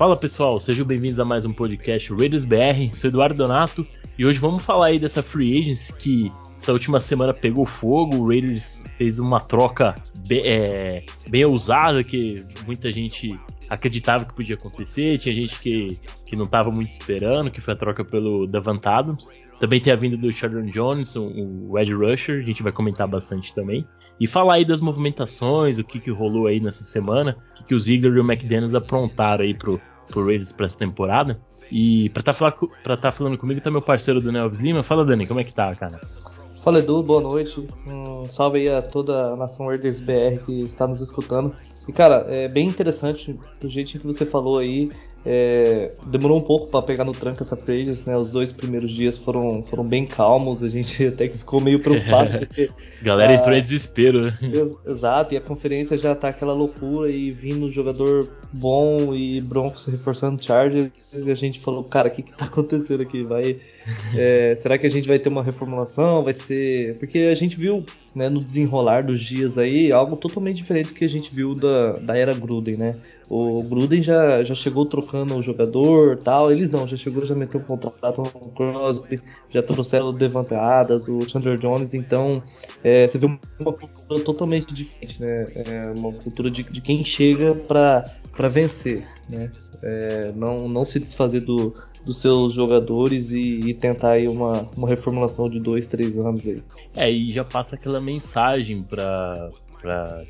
Fala pessoal, sejam bem-vindos a mais um podcast Raiders BR. Sou Eduardo Donato e hoje vamos falar aí dessa free agency que essa última semana pegou fogo. O Raiders fez uma troca bem, é, bem ousada que muita gente acreditava que podia acontecer, tinha gente que, que não estava muito esperando, que foi a troca pelo Davant Adams. Também tem a vinda do Sheldon Jones, o Ed Rusher, a gente vai comentar bastante também. E falar aí das movimentações, o que, que rolou aí nessa semana, o que, que o Ziegler e o McDaniels aprontaram aí pro, pro Raiders para essa temporada. E pra tá, tá falando comigo tá meu parceiro Daniel Alves Lima. Fala, Dani, como é que tá, cara? Fala Edu, boa noite. Um salve aí a toda a nação Raiders BR que está nos escutando. E cara, é bem interessante do jeito que você falou aí. É, demorou um pouco para pegar no tranco essa Pages, né? Os dois primeiros dias foram, foram bem calmos, a gente até ficou meio preocupado. Porque, Galera entrou em desespero. Né? Ex exato, e a conferência já tá aquela loucura e vindo um jogador bom e Broncos reforçando Chargers, e a gente falou, cara, o que, que tá acontecendo aqui? Vai, é, será que a gente vai ter uma reformulação? Vai ser. Porque a gente viu né, no desenrolar dos dias aí algo totalmente diferente do que a gente viu da, da era Gruden, né? O Gruden já, já chegou trocando o jogador tal. Eles não, já chegou, já meteu um contrato com o Crosby, já trouxeram o Devante Adams, o Chandler Jones. Então, é, você vê uma cultura totalmente diferente, né? É uma cultura de, de quem chega para vencer, né? É, não, não se desfazer do, dos seus jogadores e, e, tentar aí uma, uma reformulação de dois, três anos aí. É, e já passa aquela mensagem para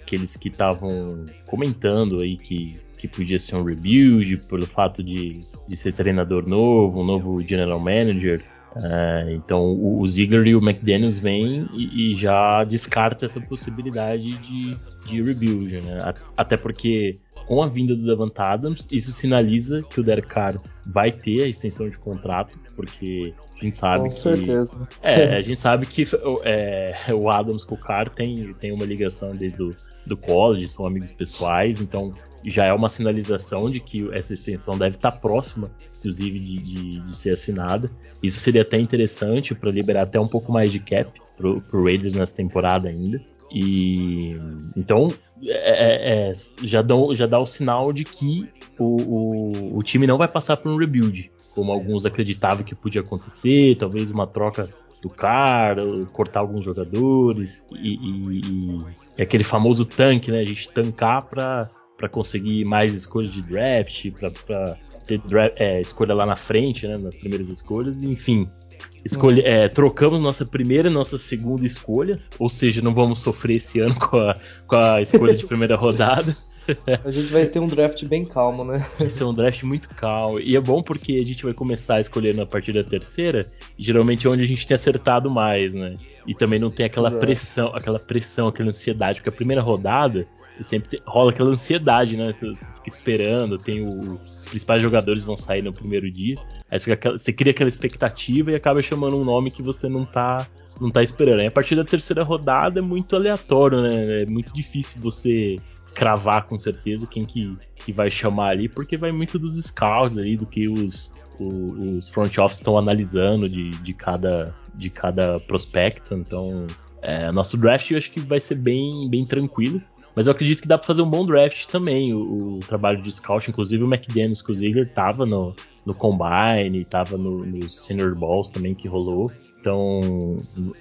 aqueles que estavam comentando aí que que podia ser um rebuild pelo fato de, de ser treinador novo, um novo general manager. Uh, então o, o Ziegler e o McDaniels vêm e, e, já descarta essa possibilidade de, de rebuild, né? Até porque com a vinda do Davant Adams, isso sinaliza que o Derek Carr vai ter a extensão de contrato, porque a gente sabe com que. Certeza. É, a gente sabe que é, o Adams com o Carr tem, tem uma ligação desde o do college, são amigos pessoais, então já é uma sinalização de que essa extensão deve estar próxima, inclusive, de, de, de ser assinada. Isso seria até interessante para liberar até um pouco mais de cap pro, pro Raiders nessa temporada ainda. E então é, é, é já, dá, já dá o sinal de que o, o, o time não vai passar por um rebuild, como alguns acreditavam que podia acontecer, talvez uma troca do cara, cortar alguns jogadores e, e, e, aquele famoso tanque, né? A gente tancar para conseguir mais escolhas de draft, para ter draft, é, escolha lá na frente, né? Nas primeiras escolhas, enfim. Escolhe, é, trocamos nossa primeira e nossa segunda escolha, ou seja, não vamos sofrer esse ano com a, com a escolha de primeira rodada. A gente vai ter um draft bem calmo, né? Vai ser um draft muito calmo. E é bom porque a gente vai começar a escolher na partir da terceira, geralmente é onde a gente tem acertado mais, né? E também não tem aquela Exato. pressão, aquela pressão, aquela ansiedade, porque a primeira rodada sempre tem, rola aquela ansiedade, né? Você fica esperando, tem o, os principais jogadores vão sair no primeiro dia. Aí você, fica, você cria aquela expectativa e acaba chamando um nome que você não tá não tá esperando. Aí a partir da terceira rodada é muito aleatório, né? É muito difícil você cravar com certeza quem que, que vai chamar ali, porque vai muito dos scouts ali, do que os, os, os front office estão analisando de, de, cada, de cada prospecto. Então, é, nosso draft eu acho que vai ser bem, bem tranquilo. Mas eu acredito que dá para fazer um bom draft também. O, o, trabalho de scout, inclusive o McDaniels com o Ziegler tava no, no Combine, tava no, no Senior Balls também que rolou. Então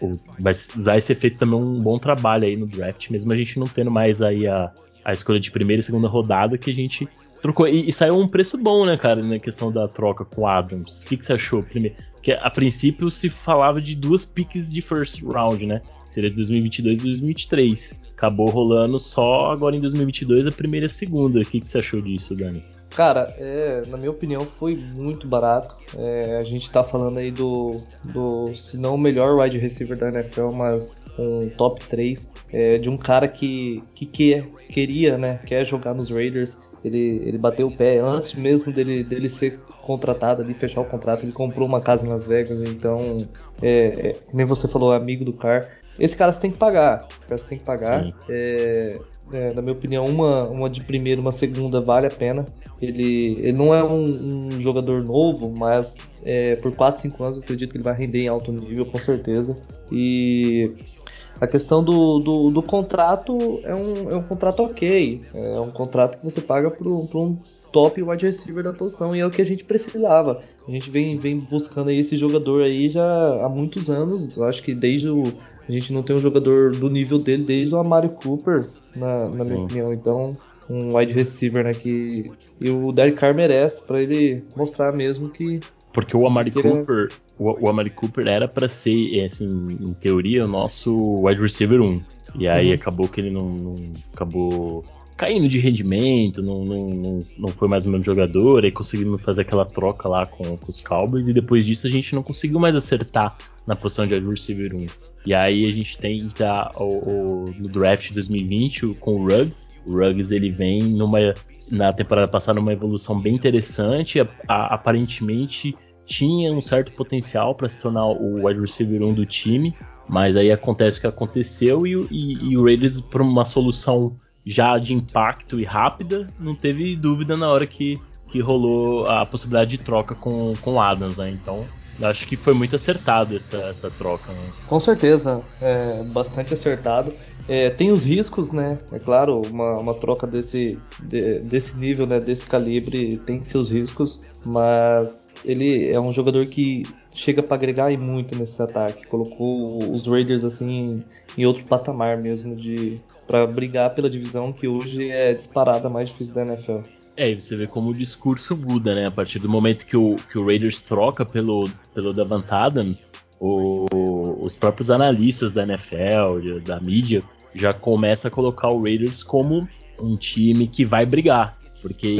o, vai, vai ser feito também um bom trabalho aí no draft, mesmo a gente não tendo mais aí a, a escolha de primeira e segunda rodada que a gente trocou. E, e saiu um preço bom, né, cara, na questão da troca com Adams. O que, que você achou? Primeiro, que a princípio se falava de duas piques de first round, né? Seria 2022 e 2023. Acabou rolando só agora em 2022 a primeira e a segunda. O que, que você achou disso, Dani? Cara, é, na minha opinião foi muito barato. É, a gente tá falando aí do, do, se não o melhor wide receiver da NFL, mas um top 3 é, de um cara que, que quer, queria, né, quer jogar nos Raiders. Ele, ele bateu o pé antes mesmo dele, dele ser contratado ali, fechar o contrato. Ele comprou uma casa em Las Vegas, então, é, é, nem você falou, amigo do Car. Esse cara você tem que pagar. Esse cara você tem que pagar. É, é, na minha opinião, uma, uma de primeira, uma segunda vale a pena. Ele, ele não é um, um jogador novo, mas é, por 4, 5 anos eu acredito que ele vai render em alto nível, com certeza. E A questão do, do, do contrato é um, é um contrato ok. É um contrato que você paga por, por um top wide receiver da posição e é o que a gente precisava. A gente vem, vem buscando esse jogador aí já há muitos anos. Eu acho que desde o. A gente não tem um jogador do nível dele desde o Amari Cooper, na, na minha opinião. Então, um wide receiver né, que e o Derek Carr merece para ele mostrar mesmo que. Porque o Amari Cooper. O, o Amari Cooper era para ser, assim, em teoria, o nosso wide receiver 1. E aí uhum. acabou que ele não, não acabou caindo de rendimento, não, não, não, não foi mais o mesmo jogador, aí conseguimos fazer aquela troca lá com, com, os Cowboys, e depois disso a gente não conseguiu mais acertar na posição de wide receiver 1. E aí a gente tem tá, o, o, no draft de 2020 com o Ruggs, o Ruggs ele vem numa, na temporada passada numa evolução bem interessante, a, a, aparentemente tinha um certo potencial para se tornar o wide receiver 1 do time, mas aí acontece o que aconteceu e, e, e o Raiders, por uma solução já de impacto e rápida, não teve dúvida na hora que, que rolou a possibilidade de troca com, com Adams, né? Então, acho que foi muito acertado essa, essa troca. Né? Com certeza, é bastante acertado. É, tem os riscos, né? É claro, uma, uma troca desse, de, desse nível, né? Desse calibre tem seus riscos, mas ele é um jogador que chega para agregar e muito nesse ataque. Colocou os Raiders assim em outro patamar mesmo de para brigar pela divisão que hoje é disparada mais difícil da NFL. É, e você vê como o discurso muda, né? A partir do momento que o, que o Raiders troca pelo, pelo Davant Adams, o, os próprios analistas da NFL, da mídia, já começa a colocar o Raiders como um time que vai brigar. Porque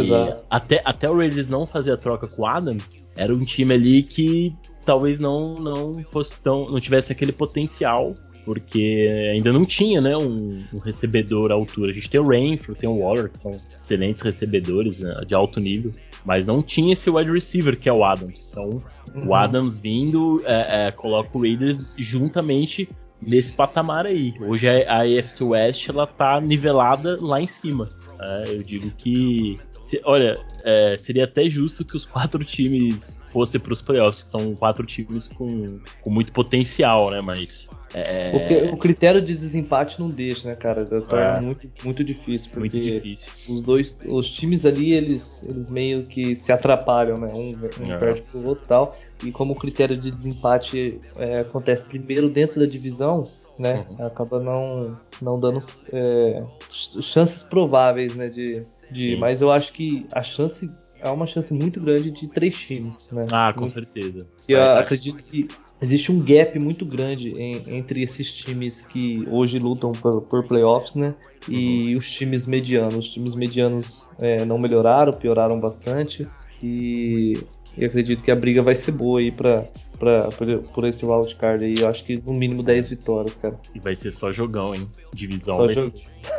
até, até o Raiders não fazer a troca com o Adams, era um time ali que talvez não, não fosse tão. não tivesse aquele potencial porque ainda não tinha né, um, um, recebedor à altura. A gente tem o Rainford, tem o Waller, que são excelentes recebedores né, de alto nível, mas não tinha esse wide receiver que é o Adams. Então, uhum. o Adams vindo é, é, coloca o Raiders juntamente nesse patamar aí. Hoje a, a AFC West ela tá nivelada lá em cima. É, eu digo que se, olha, é, seria até justo que os quatro times fossem para os playoffs, que são quatro times com, com muito potencial, né? Mas é... O, o, critério de desempate não deixa, né, cara? Torna é. muito, muito difícil. Porque muito difícil. Os dois, os times ali, eles, eles meio que se atrapalham, né? Um, um é. perde pro outro e tal. E como o critério de desempate é, acontece primeiro dentro da divisão, né? Uhum. Acaba não, não dando é, chances prováveis, né? De, de, mas eu acho que a chance é uma chance muito grande de três times, né? Ah, com certeza. E eu acredito que existe um gap muito grande em, entre esses times que hoje lutam por, por playoffs, né? E uhum. os times medianos. Os times medianos é, não melhoraram, pioraram bastante. E, e acredito que a briga vai ser boa aí pra, pra, por, por esse wildcard aí. Eu acho que no mínimo 10 vitórias, cara. E vai ser só jogão, hein? Divisão. Só jogão.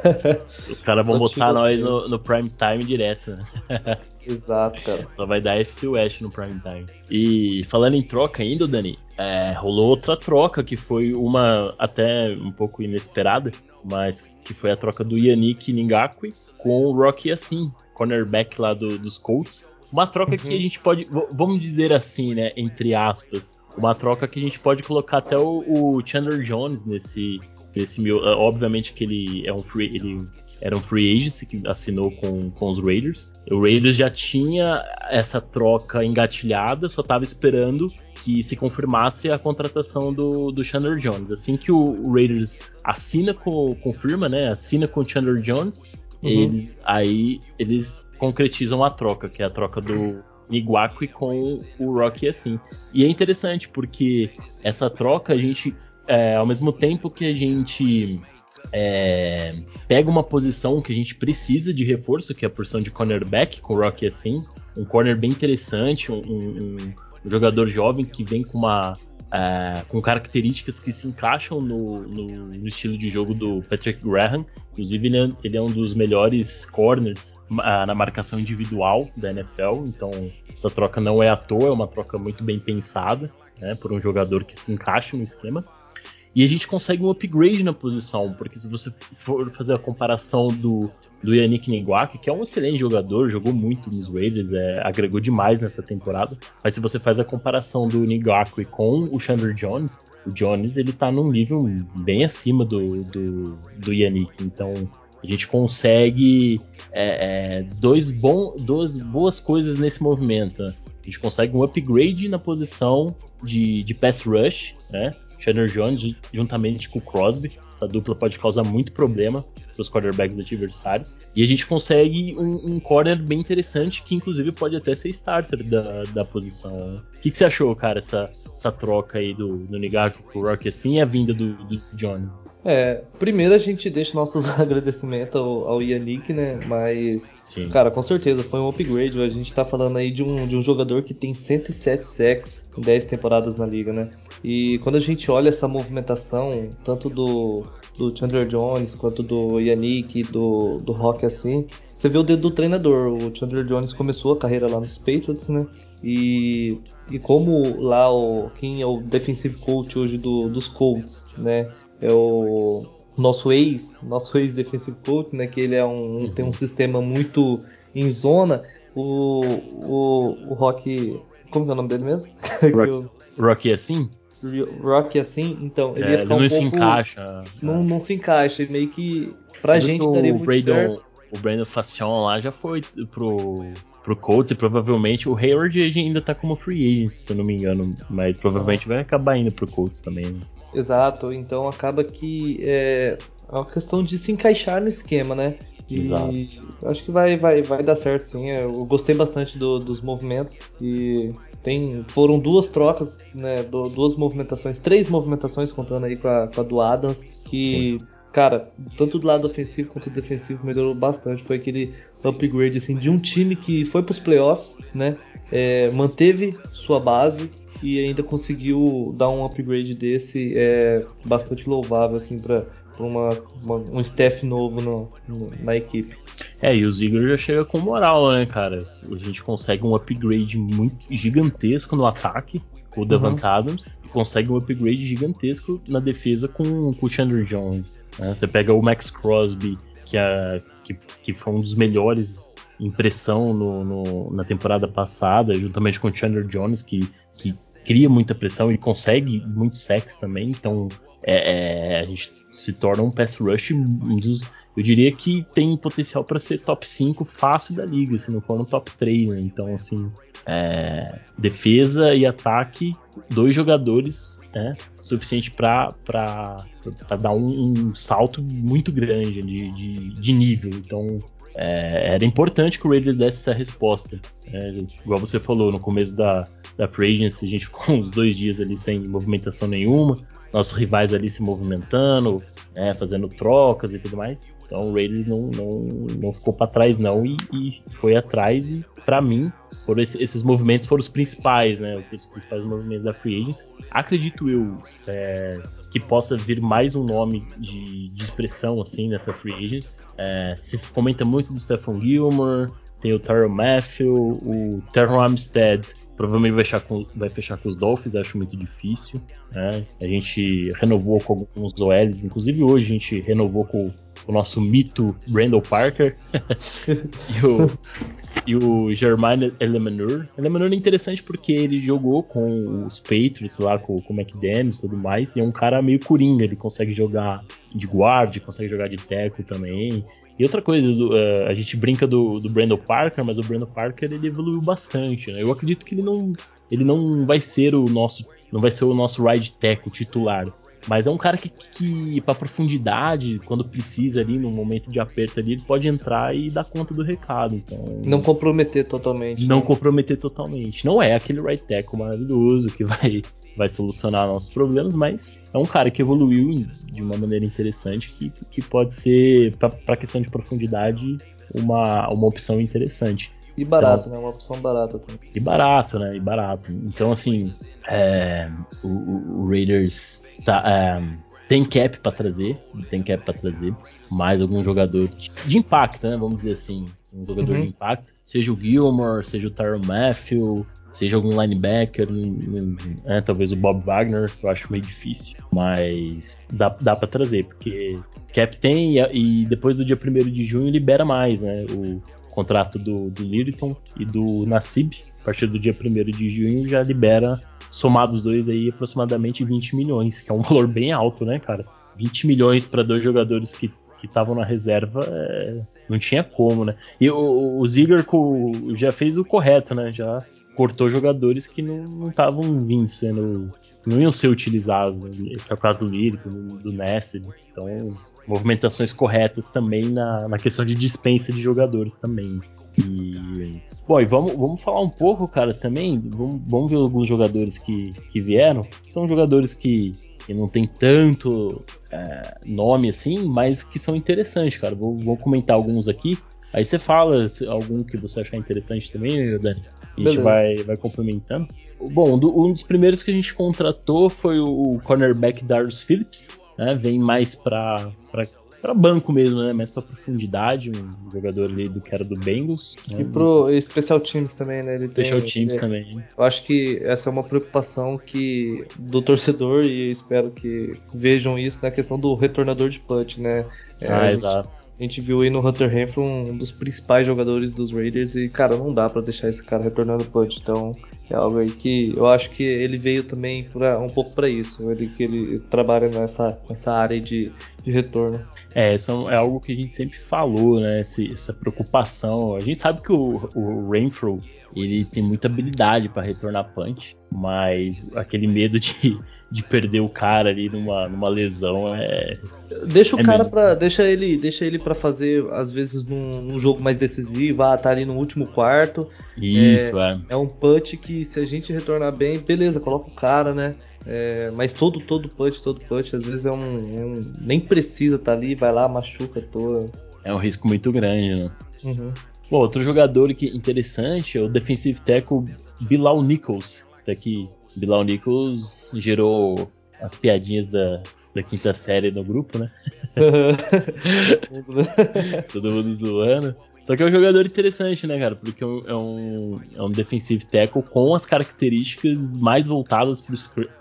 Os caras vão botar nós no, no, prime time direto, né? Exato, cara. Só vai dar FC West no prime time. E falando em troca ainda, Dani, é, rolou outra troca que foi uma até um pouco inesperada, mas que foi a troca do Yannick Ningakwe com o Rocky Assim, cornerback lá do, dos Colts. Uma troca uhum. que a gente pode, vamos dizer assim, né, entre aspas, uma troca que a gente pode colocar até o, o Chandler Jones nesse, nesse meu, obviamente que ele é um free, ele era um free agent que assinou com, com os Raiders. O Raiders já tinha essa troca engatilhada, só estava esperando que se confirmasse a contratação do, do Chandler Jones. Assim que o Raiders assina com, confirma, né? Assina com o Chandler Jones, uhum. eles aí eles concretizam a troca, que é a troca do Iguaque com o Rocky assim. E é interessante porque essa troca a gente, é, ao mesmo tempo que a gente é, pega uma posição que a gente precisa de reforço, que é a posição de cornerback, com o Rocky assim, um corner bem interessante, um, um, um jogador jovem que vem com uma é, com características que se encaixam no, no, no, estilo de jogo do Patrick Graham. Inclusive, ele é, ele é um dos melhores corners uh, na marcação individual da NFL. Então, essa troca não é à toa, é uma troca muito bem pensada né, por um jogador que se encaixa no esquema. E a gente consegue um upgrade na posição, porque se você for fazer a comparação do, do Yannick Ngwaki, que é um excelente jogador, jogou muito nos Raiders, é, agregou demais nessa temporada. Mas se você faz a comparação do Ngwaki com o Chandler Jones, o Jones ele tá num nível bem acima do, do, do Yannick. Então a gente consegue é, é, dois bom, duas boas coisas nesse movimento. Né? A gente consegue um upgrade na posição de, de pass rush, né? Chandler Jones juntamente com o Crosby. Essa dupla pode causar muito problema para os quarterbacks adversários. E a gente consegue um, um, corner bem interessante, que inclusive pode até ser starter da, da posição. O que, que você achou, cara, essa, essa troca aí do, do Nigaki com o Rock assim e a vinda do, do Johnny? É, primeiro a gente deixa nossos agradecimentos ao, ao Yannick, né? Mas, Sim. cara, com certeza foi um upgrade. A gente tá falando aí de um, de um jogador que tem 107 sacks em 10 temporadas na liga, né? E quando a gente olha essa movimentação, tanto do, do Chandler Jones quanto do Yannick, do, do Rock assim, você vê o dedo do treinador. O Chandler Jones começou a carreira lá nos Patriots, né? E, e como lá o, quem é o defensive coach hoje do, dos Colts, né? é o nosso ex, nosso ex defensive coach, né, que ele é um, uhum. tem um sistema muito em zona. O, o, o Rock, como é o nome dele mesmo? Rock, Rock assim? Rock assim, então ele é, ia ficar ele não um se pouco, encaixa. Não, não se encaixa, meio que pra Tudo gente daria muito Brandon, certo. O Brandon Facion lá já foi pro, pro Colts e provavelmente o Hayward ainda tá como free agent, se eu não me engano, mas provavelmente vai acabar indo pro Colts também. Né? Exato, então acaba que é, é uma questão de se encaixar no esquema, né? E Exato. acho que vai, vai, vai dar certo, sim. Eu gostei bastante do, dos movimentos e tem, foram duas trocas, né? Duas movimentações, três movimentações contando aí com a, com a do Adams, que, sim. cara, tanto do lado ofensivo quanto do defensivo melhorou bastante. Foi aquele upgrade assim de um time que foi para os playoffs, né? É, manteve sua base e ainda conseguiu dar um upgrade desse é bastante louvável assim para um staff novo no, no, na equipe. É, e o Ziggler já chega com moral, né, cara? A gente consegue um upgrade muito gigantesco no ataque com o Davant uhum. Adams e consegue um upgrade gigantesco na defesa com, com o Chandler Jones. Né? Você pega o Max Crosby, que, é, que, que foi um dos melhores impressão no, no, na temporada passada, juntamente com o Chandler Jones, que, que cria muita pressão e consegue muito sex também, então é, é, a gente se torna um pass rush um dos, eu diria que tem potencial para ser top 5 fácil da liga, se não for no top 3, né? Então, assim, é, defesa e ataque, dois jogadores, né? Suficiente para dar um, um, salto muito grande de, de, de nível. Então, é, era importante que o Raiders desse essa resposta. É, igual você falou no começo da, da Free Agency, a gente ficou uns dois dias ali sem movimentação nenhuma, nossos rivais ali se movimentando, né, fazendo trocas e tudo mais. Então o Raiders não, não, não ficou para trás não e, e, foi atrás e para mim foram esse, esses movimentos foram os principais, né? Os principais movimentos da Free Agency. Acredito eu é, que possa vir mais um nome de, de expressão assim nessa Free Agency. É, se comenta muito do Stephen Gilmore, tem o Tyron Matthew, o Terron Armstead provavelmente vai fechar, com, vai fechar com os Dolphins, acho muito difícil. Né? A gente renovou com alguns OLs, inclusive hoje a gente renovou com o nosso mito Randall Parker e o, e o Germain Elemanur. Elemanur é interessante porque ele jogou com os Patriots lá, com, com o McDaniels e tudo mais, e é um cara meio coringa, ele consegue jogar de guard, consegue jogar de teco também. E outra coisa, do, uh, a gente brinca do, do Brandon Parker, mas o Brandon Parker ele evoluiu bastante, né? Eu acredito que ele não, ele não vai ser o nosso, não vai ser o nosso ride tackle titular, mas é um cara que, que para profundidade, quando precisa ali, no momento de aperto ali, ele pode entrar e dar conta do recado. Então, não comprometer totalmente. Não né? comprometer totalmente. Não é aquele right tackle maravilhoso que vai vai solucionar nossos problemas, mas é um cara que evoluiu de uma maneira interessante que, que pode ser, para a questão de profundidade, uma, uma opção interessante. E barato, então, né? Uma opção barata também. E barato, né? E barato. Então, assim, é, o, o, Raiders tá, é, tem cap para trazer, tem cap para trazer mais algum jogador de, de, impacto, né? Vamos dizer assim, um jogador uhum. de impacto, seja o Gilmore, seja o Tyron Matthew, seja algum linebacker, é, talvez o Bob Wagner, que eu acho meio difícil, mas dá, dá para trazer, porque cap tem e, e, depois do dia 1 de junho libera mais, né? O contrato do, do e do Nassib, a partir do dia 1 de junho já libera, somados os dois aí, aproximadamente 20 milhões, que é um valor bem alto, né, cara? 20 milhões para dois jogadores que que estavam na reserva, é, não tinha como, né? E o, o Ziggler já fez o correto, né? Já cortou jogadores que não estavam vindo sendo. não iam ser utilizados, né? que é o caso do Lírico, do, Ness. Então, movimentações corretas também na, na questão de dispensa de jogadores também. E, bom, e vamos, vamos falar um pouco, cara, também. Vamos, vamos ver alguns jogadores que, que vieram. Que são jogadores que, que não tem tanto é, nome assim, mas que são interessantes, cara. Vou, vou comentar alguns aqui. Aí você fala algum que você achar interessante também, Dani. A gente vai, vai complementando. Bom, do, um dos primeiros que a gente contratou foi o, o cornerback Darius Phillips. Né? Vem mais para para banco mesmo, né? Mais para profundidade, um jogador ali do que era do Bengals. Né? E pro Special Teams também, né? Ele Special tem, Teams ele, também. Eu acho que essa é uma preocupação que do torcedor e espero que vejam isso na questão do retornador de punch, né? É, ah, exato. A gente viu aí no Hunter Renfrew um dos principais jogadores dos Raiders e, cara, não dá para deixar esse cara retornando punch. Então, é algo aí que eu acho que ele veio também pra, um pouco para isso. Ele que ele trabalha nessa, nessa área de, de retorno. É, isso é algo que a gente sempre falou, né? Esse, essa preocupação. A gente sabe que o, o Renfro ele tem muita habilidade para retornar punch, mas aquele medo de, de perder o cara ali numa, numa lesão é. Deixa o é cara para deixa ele deixa ele para fazer às vezes num, num, jogo mais decisivo, ah, tá ali no último quarto. Isso é, é. É um punch que se a gente retornar bem, beleza, coloca o cara, né? É, mas todo, todo punch, todo punch, às vezes é um. É um nem precisa estar tá ali, vai lá, machuca toda. É um risco muito grande, né? Uhum. Bom, outro jogador que interessante é o defensive tackle Bilal Nichols. Tá aqui. Bilal Nichols gerou as piadinhas da, da quinta série no grupo, né? Todo mundo zoando. Só que é um jogador interessante, né, cara? Porque é um, é um é defensive tackle com as características mais voltadas pro,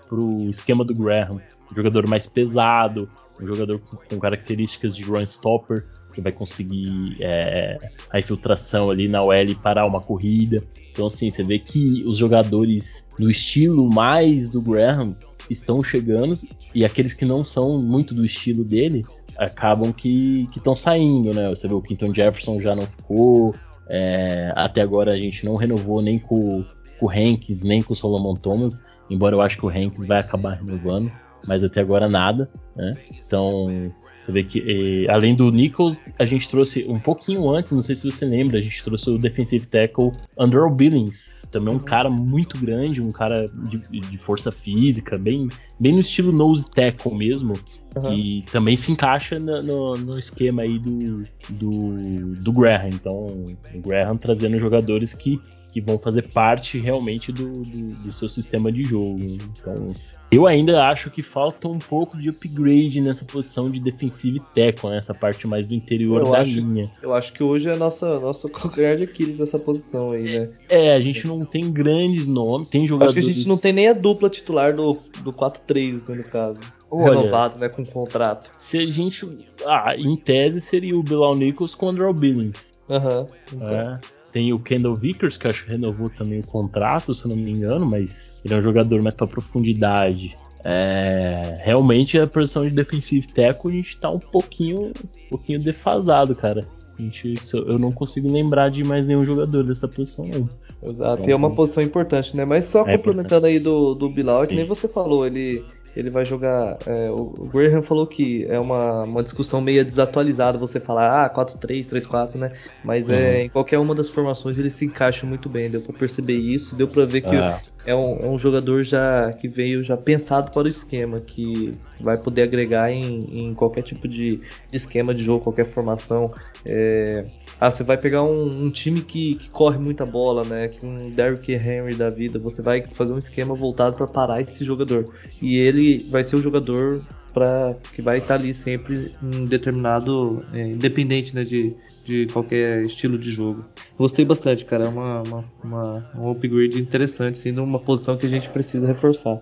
pro esquema do Graham. Um jogador mais pesado, um jogador com, características de run stopper, que vai conseguir é, a infiltração ali na OL parar uma corrida. Então, assim, você vê que os jogadores do estilo mais do Graham estão chegando e aqueles que não são muito do estilo dele acabam que estão saindo, né? Você vê o Quinton Jefferson já não ficou, é, até agora a gente não renovou nem com, com o Hanks, nem com o Solomon Thomas, embora eu acho que o Hanks vai acabar renovando, mas até agora nada, né? Então você vê que além do Nichols, a gente trouxe um pouquinho antes, não sei se você lembra, a gente trouxe o defensive tackle Andrew Billings, também é um cara muito grande, um cara de, de, força física, bem, bem no estilo nose tackle mesmo, uhum. que também se encaixa no, no, no, esquema aí do, do, do Graham. Então, o Graham trazendo jogadores que, que vão fazer parte realmente do, do, do seu sistema de jogo. Então, eu ainda acho que falta um pouco de upgrade nessa posição de defensive tackle, nessa né? parte mais do interior eu da acho, linha. Eu acho que hoje é nossa nosso calcanhar de Aquiles nessa posição aí, né? É, a gente não tem grandes nomes, tem jogadores. Acho que a gente não tem nem a dupla titular do, do 4-3, né, no caso. Olha, Renovado, né, com contrato. Se a gente. Ah, em tese seria o Bilal Nichols com o Andrew Billings. Aham. Uhum, então. é. Tem o Kendall Vickers, que acho que renovou também o contrato, se não me engano, mas ele é um jogador mais para profundidade. É, realmente a posição de defensive tackle a gente tá um pouquinho, um pouquinho defasado, cara. A gente, eu não consigo lembrar de mais nenhum jogador dessa posição, não. Exato, então, e é uma posição importante, né? Mas só é complementando importante. aí do, do Bilal, é que nem você falou, ele ele vai jogar. É, o Graham falou que é uma, uma discussão meio desatualizada você falar, ah, 4-3, 3-4, né? Mas é, uhum. é, em qualquer uma das formações ele se encaixa muito bem. Deu pra perceber isso, deu pra ver que ah. é, um, é um jogador já que veio já pensado para o esquema, que vai poder agregar em, em qualquer tipo de, de esquema de jogo, qualquer formação. É, ah, você vai pegar um, um time que, que, corre muita bola, né? Que um Derrick Henry da vida, você vai fazer um esquema voltado para parar esse jogador. E ele vai ser o jogador para que vai estar ali sempre em determinado, é, independente né, de, de qualquer estilo de jogo. Gostei bastante, cara. É uma, uma, uma, um upgrade interessante, sendo uma posição que a gente precisa reforçar.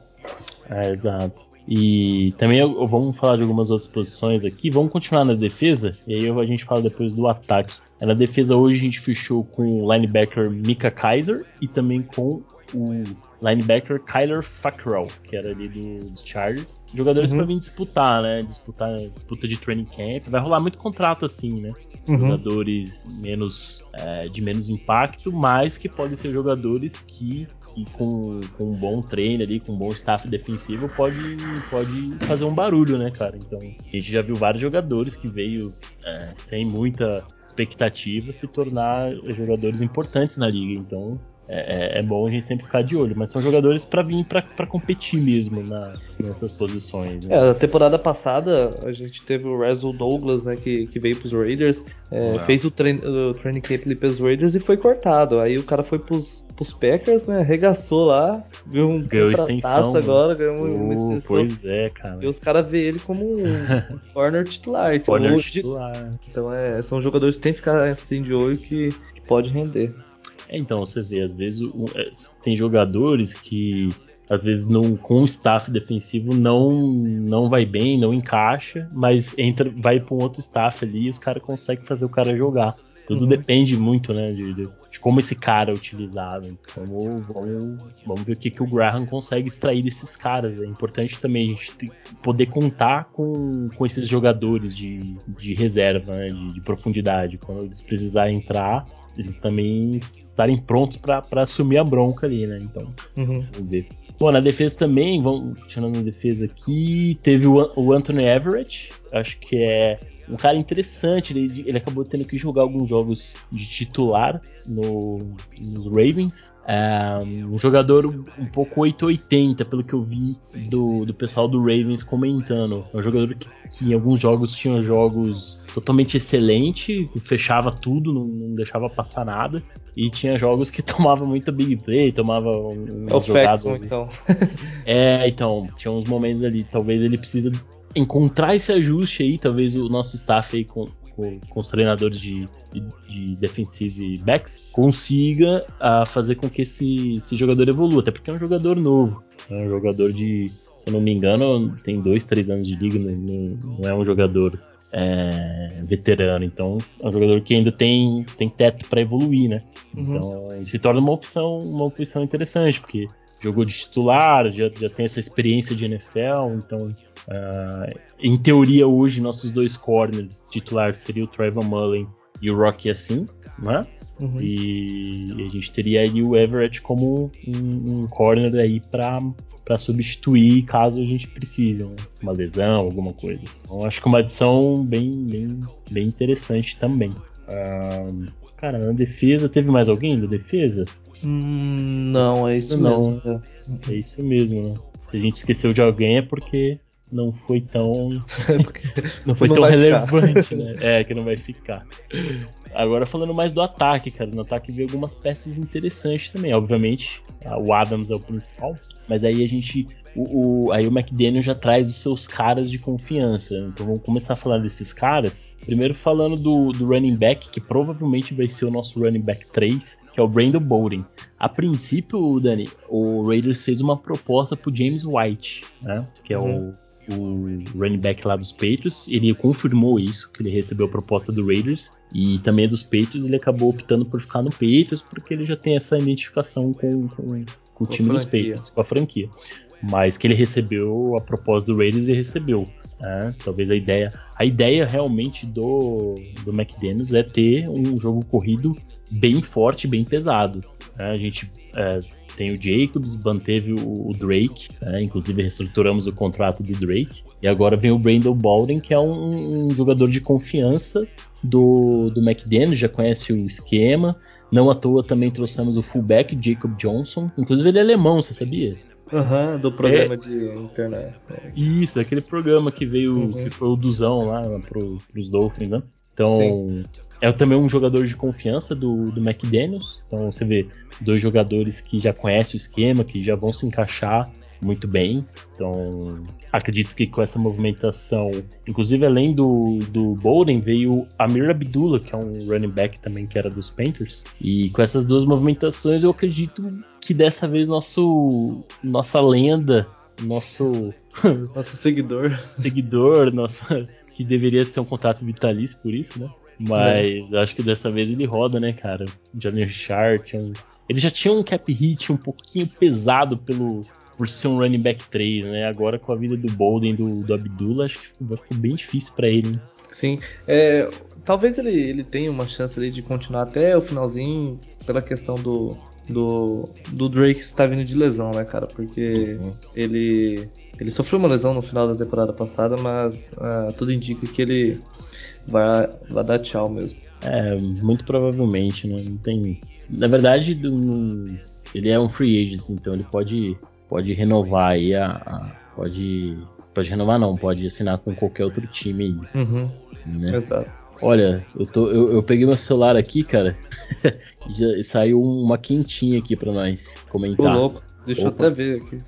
É, exato. E também eu, vamos falar de algumas outras posições aqui. Vamos continuar na defesa, e aí a gente fala depois do ataque. Na defesa hoje a gente fechou com o linebacker Mika Kaiser e também com o linebacker Kyler Fackrell, que era ali do, dos Chargers. Jogadores uhum. para vir disputar, né? Disputar disputa de training camp. Vai rolar muito contrato assim, né? Uhum. Jogadores menos é, de menos impacto, mas que podem ser jogadores que com, com um bom treino ali, com um bom staff defensivo, pode, pode fazer um barulho, né, cara? Então, a gente já viu vários jogadores que veio é, sem muita expectativa se tornar jogadores importantes na liga. Então, é, é, é, bom a gente sempre ficar de olho, mas são jogadores para vir para competir mesmo na, nessas posições. Né? É, na temporada passada a gente teve o Russell Douglas, né, que, que veio pros Raiders, é, fez o, trein, o training camp ali pros Raiders e foi cortado. Aí o cara foi pros, pros Packers, né, arregaçou lá, ganhou um ganhou extensão, agora, ganhou uh, uma extensão. Pois é, cara. E os caras veem ele como um corner titular. Corner titular. Então é, são jogadores que tem que ficar assim de olho que, que pode render. É, então, você vê, às vezes é, tem jogadores que às vezes não, com o staff defensivo não não vai bem, não encaixa, mas entra, vai para um outro staff ali e os caras conseguem fazer o cara jogar. Tudo uhum. depende muito, né, de, de, como esse cara é utilizado. Então, vamos, vamos ver o que, que o Graham consegue extrair desses caras. É importante também a gente poder contar com, com esses jogadores de, de reserva, né, de, de profundidade. Quando eles precisarem entrar, eles também estarem prontos para assumir a bronca ali, né? Então, uhum. vamos ver. Bom, na defesa também, vamos continuando na defesa aqui, teve o, o Anthony Everett, acho que é um cara interessante. Ele, ele acabou tendo que jogar alguns jogos de titular no, nos Ravens. É, um jogador um pouco 880, pelo que eu vi do, do pessoal do Ravens comentando. É um jogador que, que em alguns jogos tinha jogos totalmente excelente, fechava tudo, não, não, deixava passar nada. E tinha jogos que tomava muita big play, tomava um, é o jogadas. então. é, então, tinha uns momentos ali, talvez ele precisa encontrar esse ajuste aí, talvez o nosso staff aí com, com, com os treinadores de, de, de defensive backs consiga uh, fazer com que esse, esse jogador evolua, até porque é um jogador novo, é um jogador de, se eu não me engano, tem dois, três anos de liga, não, não é um jogador é, veterano, então é um jogador que ainda tem, tem teto para evoluir, né? Uhum. Então se torna uma opção, uma opção interessante, porque jogou de titular, já, já tem essa experiência de NFL, então uh, em teoria hoje nossos dois corners titulares seriam o Trevor Mullen e o Rocky assim, né? Uhum. E a gente teria aí o Everett como um, um corner aí para para substituir caso a gente precise, né? uma lesão, alguma coisa. Então acho que uma adição bem, bem, bem interessante também. Uh, cara, na defesa, teve mais alguém da defesa? Hum, não, é isso não, mesmo. É isso mesmo, né? Se a gente esqueceu de alguém é porque não foi tão não foi não tão relevante, né? É, que não vai ficar. Agora falando mais do ataque, cara, no ataque veio algumas peças interessantes também. Obviamente, o Adams é o principal, mas aí a gente o, o, aí o McDaniel já traz os seus caras de confiança. Então vamos começar a falar desses caras. Primeiro falando do, do running back, que provavelmente vai ser o nosso running back 3, que é o Brandon Bowden. A princípio, Dani, o Raiders fez uma proposta pro James White, né? Que é uhum. o o running back lá dos Patriots, ele confirmou isso, que ele recebeu a proposta do Raiders, e também dos Patriots ele acabou optando por ficar no Patriots, porque ele já tem essa identificação com, com, com o time dos Patriots, com a franquia. Mas que ele recebeu a proposta do Raiders e recebeu. Né? Talvez a ideia. A ideia realmente do, do McDaniels é ter um jogo corrido bem forte, bem pesado. Né? A gente é, tem o Jacobs, manteve o, o Drake, né? inclusive reestruturamos o contrato do Drake. E agora vem o Brandon Baldwin, que é um, um jogador de confiança do, do McDaniel, já conhece o esquema. Não à toa também trouxemos o fullback Jacob Johnson. Inclusive ele é alemão, você sabia? Aham, uhum, do programa é, de internet. Isso, aquele programa que veio, uhum. que foi o Duzão lá pro, pros Dolphins, né? Então, Sim. É também um jogador de confiança do, do McDaniels. Então você vê dois jogadores que já conhecem o esquema, que já vão se encaixar muito bem. Então, acredito que com essa movimentação, inclusive além do, do Bolden, veio Amir Abdullah, que é um running back também que era dos Panthers. E com essas duas movimentações, eu acredito que dessa vez nosso nossa lenda, nosso nosso seguidor, seguidor, nosso que deveria ter um contrato vitalício por isso, né? Mas é. acho que dessa vez ele roda, né, cara? Johnny Richard, um... ele já tinha um cap hit um pouquinho pesado pelo por ser um running back 3, né? Agora com a vida do Bolden do, do Abdullah, acho que vai ficar bem difícil para ele. Hein? Sim, é, talvez ele, ele tenha uma chance ali de continuar até o finalzinho pela questão do, do, do Drake estar vindo de lesão, né, cara? Porque uhum. ele, ele sofreu uma lesão no final da temporada passada, mas uh, tudo indica que ele vai, vai dar tchau mesmo. É, muito provavelmente, né? Não tem. Na verdade, do, ele é um free agent, então ele pode, pode renovar aí a, a, Pode. Pode renovar não, pode assinar com qualquer outro time aí. Uhum. Né? Exato. Olha, eu, tô, eu, eu, peguei meu celular aqui, cara. já saiu uma quentinha aqui pra nós comentar. Louco, deixa Opa. eu até ver aqui.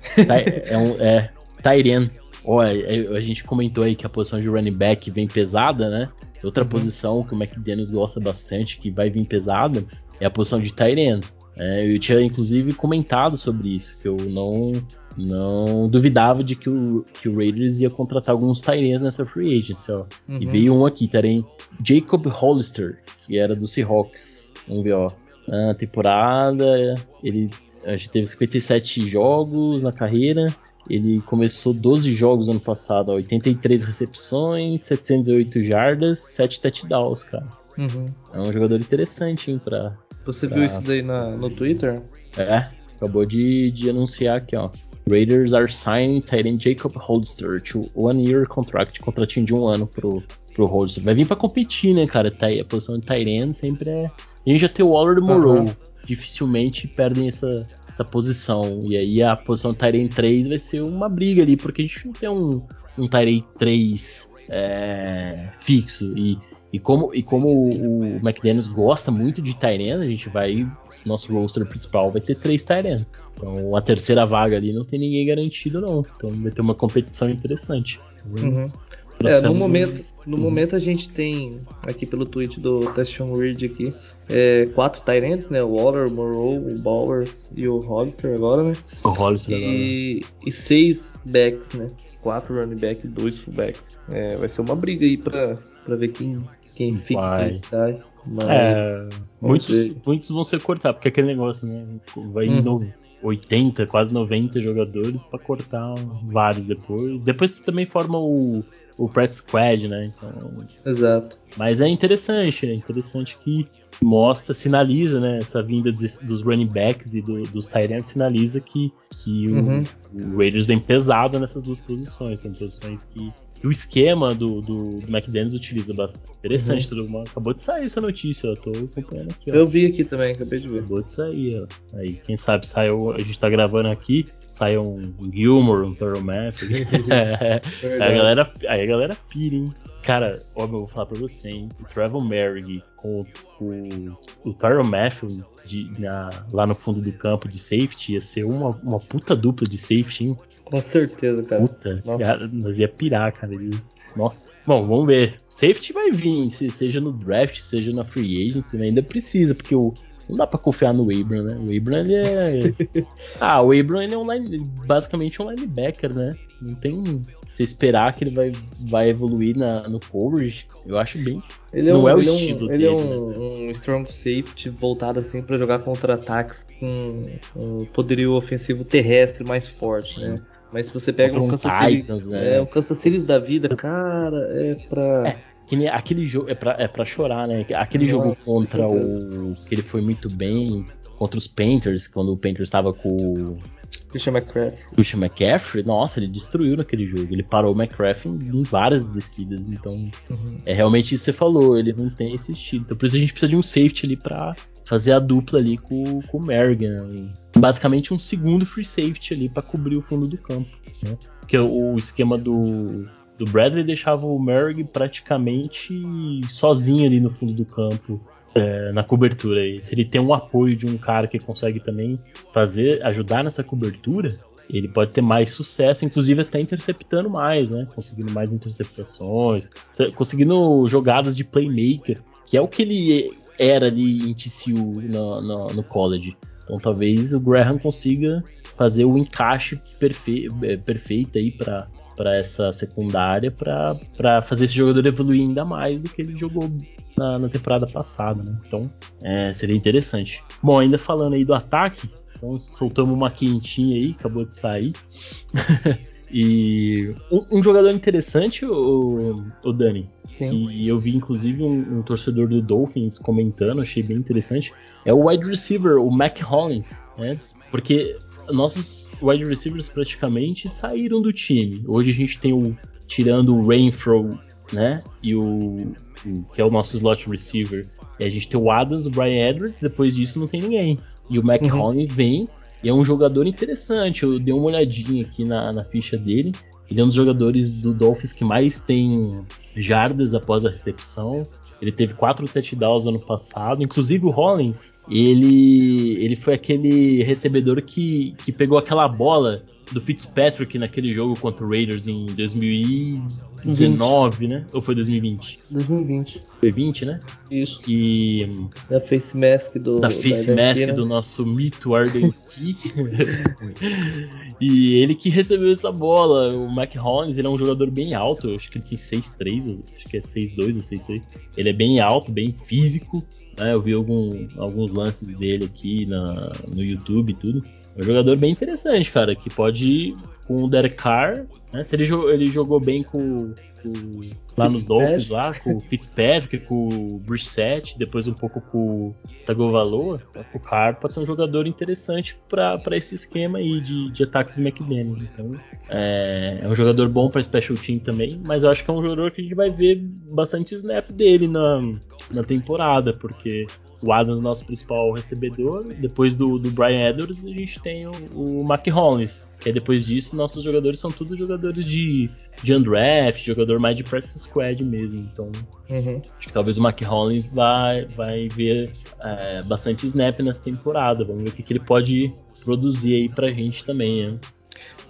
é um. É. Tyrion. Olha, é, a gente comentou aí que a posição de running back vem pesada, né? Outra uhum. posição que o McDaniels gosta bastante, que vai vir pesada, é a posição de Tyrion. É, eu tinha inclusive comentado sobre isso, que eu não não duvidava de que o, que o Raiders ia contratar alguns Tyrants nessa free agency, ó. Uhum. E veio um aqui, Tyrant Jacob Hollister, que era do Seahawks. Vamos ver, ó. Na temporada, ele a gente teve 57 jogos na carreira, ele começou 12 jogos ano passado, 83 recepções, 708 jardas, 7 touchdowns, cara. Uhum. É um jogador interessante, hein, pra... Você pra... viu isso daí na, no Twitter? É, acabou de, de anunciar aqui, ó. Raiders are signing Titan Jacob Holster to one year contract, contratinho de um ano pro, pro Holster. Vai vir pra competir, né, cara? A posição de Tyrant sempre é... A gente já tem o Waller e o Moreau. Uhum. Dificilmente perdem essa, essa posição. E aí a posição Tyrant 3 vai ser uma briga ali, porque a gente não tem um, um Tyrant 3 é, fixo. E, e, como, e como o, o McDaniels gosta muito de Tyrant, a gente vai. Nosso roster principal vai ter três Tyrant. Então a terceira vaga ali não tem ninguém garantido, não. Então vai ter uma competição interessante. Uhum. É, no momento, no momento a gente tem aqui pelo tweet do Testion Reed aqui é, quatro Tyrants, né? O Waller, o Morrow, o Bowers e o Hollister agora, né? O Hollister e, agora. E seis backs, né? Quatro running back e dois fullbacks. É, vai ser uma briga aí pra, pra ver quem, quem fica e quem sai. Mas, é, muitos, muitos vão ser cortados, porque é aquele negócio, né? Vai uhum. indo 80, quase 90 jogadores para cortar vários depois. Depois você também forma o, o Pratt Squad, né? Então, Exato. Mas é interessante, é interessante que mostra, sinaliza, né? Essa vinda de, dos running backs e do, dos Tyrants sinaliza que, que uhum. o, o, Raiders vem pesado nessas duas posições. São posições que o esquema do, do, do McDaniels utiliza bastante. Interessante, uhum. todo mundo. Acabou de sair essa notícia, eu tô acompanhando aqui. Ó. Eu vi aqui também, acabei de ver. Acabou de sair, ó. Aí, quem sabe saiu. A gente tá gravando aqui, saiu um Gilmore, um Thorough Math. é, aí a galera, aí a galera pira, hein? Cara, ó, eu vou falar pra você, hein? O Trevor Merrick com o, o Tyron Matthew de, na, lá no fundo do campo de safety ia ser uma, uma puta dupla de safety, hein? Com certeza, cara. Puta, cara, nós ia pirar, cara. Nossa. Bom, vamos ver. Safety vai vir, seja no draft, seja na free agency, ainda precisa, porque o, não dá pra confiar no Abram, né? O Abram, ele é. ah, o Abram, ele é um line... basicamente um linebacker, né? Não tem. Se esperar que ele vai, vai evoluir na, no coverage, eu acho bem. Ele é não um, é o ele estilo é um, dele. Ele é um, né? um strong safety voltado assim para jogar contra ataques com um poderio ofensivo terrestre mais forte, Sim. né? Mas se você pega um, um Kansas City, né? é, um Kansas City da vida, cara, é pra. É que aquele jogo é pra, é pra chorar, né? Aquele Nossa, jogo contra o. que ele foi muito bem contra os Panthers, quando o Panthers estava com. Christian McCaffrey. Christian McCaffrey, nossa, ele destruiu naquele jogo. Ele parou o McCaffrey em várias descidas. Então, uhum. é realmente isso que você falou. Ele não tem esse estilo. Então, por isso a gente precisa de um safety ali pra fazer a dupla ali com, com o Merrigan. Basicamente, um segundo free safety ali para cobrir o fundo do campo. Né? Porque o esquema do, do Bradley deixava o Merrick praticamente sozinho ali no fundo do campo. É, na cobertura. E se ele tem um apoio de um cara que consegue também fazer, ajudar nessa cobertura, ele pode ter mais sucesso, inclusive até interceptando mais, né? Conseguindo mais interceptações, conseguindo jogadas de playmaker, que é o que ele era ali em TCU no, no, no college. Então talvez o Graham consiga fazer o encaixe perfe é, perfeito aí para para essa secundária para fazer esse jogador evoluir ainda mais do que ele jogou na, na temporada passada, né? Então é, seria interessante. Bom, ainda falando aí do ataque, então soltamos uma quentinha aí, acabou de sair. e um, um, jogador interessante, o, o Dani, Sim. que eu vi inclusive um, um, torcedor do Dolphins comentando, achei bem interessante, é o wide receiver, o Mac Hollins, né? Porque nossos wide receivers praticamente saíram do time. Hoje a gente tem o tirando o Rainfro, né? E o, o, que é o nosso slot receiver. E a gente tem o Adams, o Brian Edwards, depois disso não tem ninguém. E o Mac uhum. Hollins vem e é um jogador interessante. Eu dei uma olhadinha aqui na, na ficha dele. Ele é um dos jogadores do Dolphins que mais tem jardas após a recepção. Ele teve quatro touchdowns ano passado. Inclusive o Hollins, ele, ele foi aquele recebedor que, que pegou aquela bola do Fitzpatrick naquele jogo contra o Raiders em 2019, 20. né? Ou foi 2020? 2020. Foi 20, né? Isso. Que da face mask do da face da mask né? do nosso mito e ele que recebeu essa bola, o Mac Hollins, ele é um jogador bem alto, acho que ele tem 6'3, acho que é 6'2 ou 6'3. Ele é bem alto, bem físico, né? Eu vi algum, alguns lances dele aqui na, no YouTube e tudo. É um jogador bem interessante, cara, que pode ir com o Derek Carr, né? Se ele, ele jogou bem com, com lá nos Dolphins, lá, com o Fitzpatrick, com o Brissett, depois um pouco com o Tagovailoa, né? o Carr pode ser um jogador interessante para esse esquema aí de, de ataque do McDaniels. Então, é, é um jogador bom para special team também, mas eu acho que é um jogador que a gente vai ver bastante snap dele na, na temporada, porque o Adams, nosso principal recebedor. Depois do, do Brian Edwards, a gente tem o, o Mac Hollins. E depois disso, nossos jogadores são todos jogadores de, de undraft, jogador mais de practice squad mesmo. Então, uhum. acho que talvez o Mac Hollins vai, vai ver é, bastante snap nessa temporada. Vamos ver o que, que ele pode produzir aí pra gente também, né?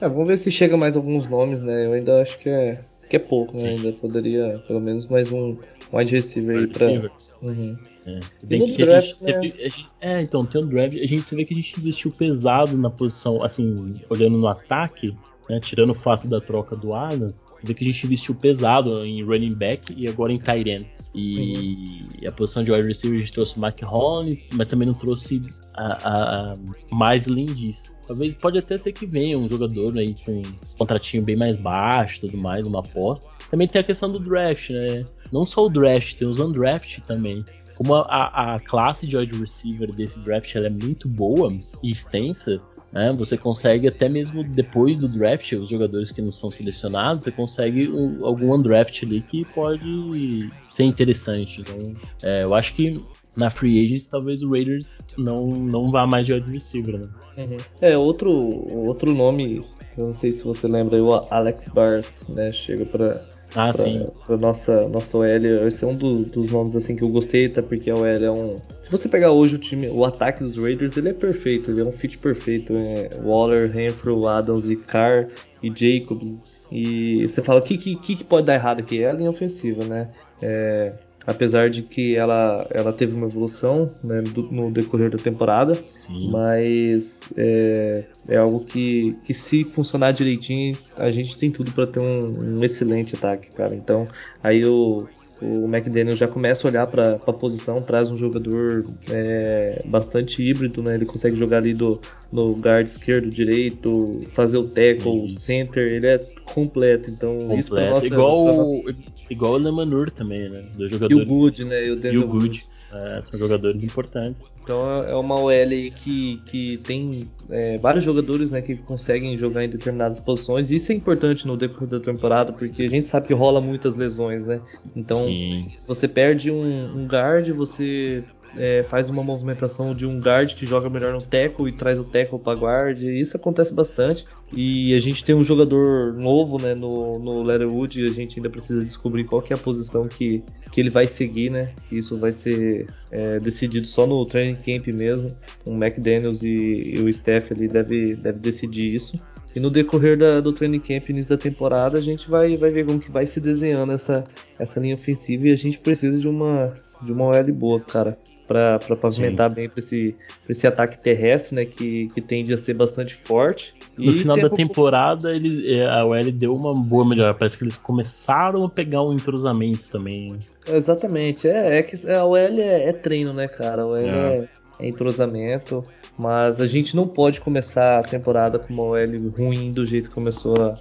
É, vamos ver se chega mais alguns nomes, né? Eu ainda acho que é, que é pouco, né? Ainda poderia, pelo menos, mais um wide receiver aí pra, Uhum. É. Bem que draft, a gente, né? sempre, a gente, é, então, tem um draft, a gente vê que a gente investiu pesado na posição, assim, olhando no ataque, né, tirando o fato da troca do Adams, vê que a gente investiu pesado em running back e agora em tight end. E uhum. a posição de wide receiver a gente trouxe o Mike Hollis, mas também não trouxe a, a, a mais além disso. Talvez pode até ser que venha um jogador aí com um contratinho bem mais baixo tudo mais, uma aposta. Também tem a questão do draft, né? Não só o draft, tem os undraft também. Como a, a classe de wide receiver desse draft é muito boa e extensa, né? Você consegue até mesmo depois do draft, os jogadores que não são selecionados, você consegue um, algum undraft ali que pode ser interessante. Então, é, eu acho que na free agents talvez o Raiders não, não vá mais de wide receiver, né? Uhum. É, outro, outro nome, eu não sei se você lembra, o Alex Bars, né? Chega para ah, pra, sim. Pra nossa, nossa OL. Esse é um do, dos nomes assim que eu gostei, até porque a OL é um. Se você pegar hoje o time, o ataque dos Raiders, ele é perfeito, ele é um fit perfeito. É Waller, Renfrew, Adams e Carr e Jacobs. E você fala, o que, que, que pode dar errado aqui? É a linha ofensiva, né? É, apesar de que ela, ela teve uma evolução né, do, no decorrer da temporada, Sim. mas é, é, algo que, que se funcionar direitinho, a gente tem tudo para ter um, um, excelente ataque, cara. Então, aí o, o McDaniel já começa a olhar para a posição, traz um jogador é, bastante híbrido, né? Ele consegue jogar ali do, no guard esquerdo, direito, fazer o tackle, center, ele é completo. Então, completo. isso pra nossa, igual, pra nossa... igual o Lemanur também, né? Dois jogadores. E o Good, né? E o, e o Good. É, são jogadores importantes. Então é uma OL que, que tem é, vários jogadores né, que conseguem jogar em determinadas posições. Isso é importante no decorrer da temporada, porque a gente sabe que rola muitas lesões, né? Então, Sim. você perde um, um guard, você é, faz uma movimentação de um guard que joga melhor no tackle e traz o tackle para guard. Isso acontece bastante. E a gente tem um jogador novo né, no, no Letterwood e a gente ainda precisa descobrir qual é a posição que, que ele vai seguir. Né? Isso vai ser é, decidido só no training camp mesmo. O McDaniels e, e o Steph ali deve, deve decidir isso. E no decorrer da, do training camp, início da temporada, a gente vai, vai ver como que vai se desenhando essa, essa linha ofensiva e a gente precisa de uma, de uma OL boa, cara, para pavimentar Sim. bem para esse, esse ataque terrestre, né, que, que tende a ser bastante forte. No final da temporada, ele, é, a OL deu uma boa melhora. Parece que eles começaram a pegar um entrosamento também. Exatamente. É, é que a OL é, é treino, né, cara? A OL é, é, é entrosamento. Mas a gente não pode começar a temporada com uma OL ruim do jeito que começou a,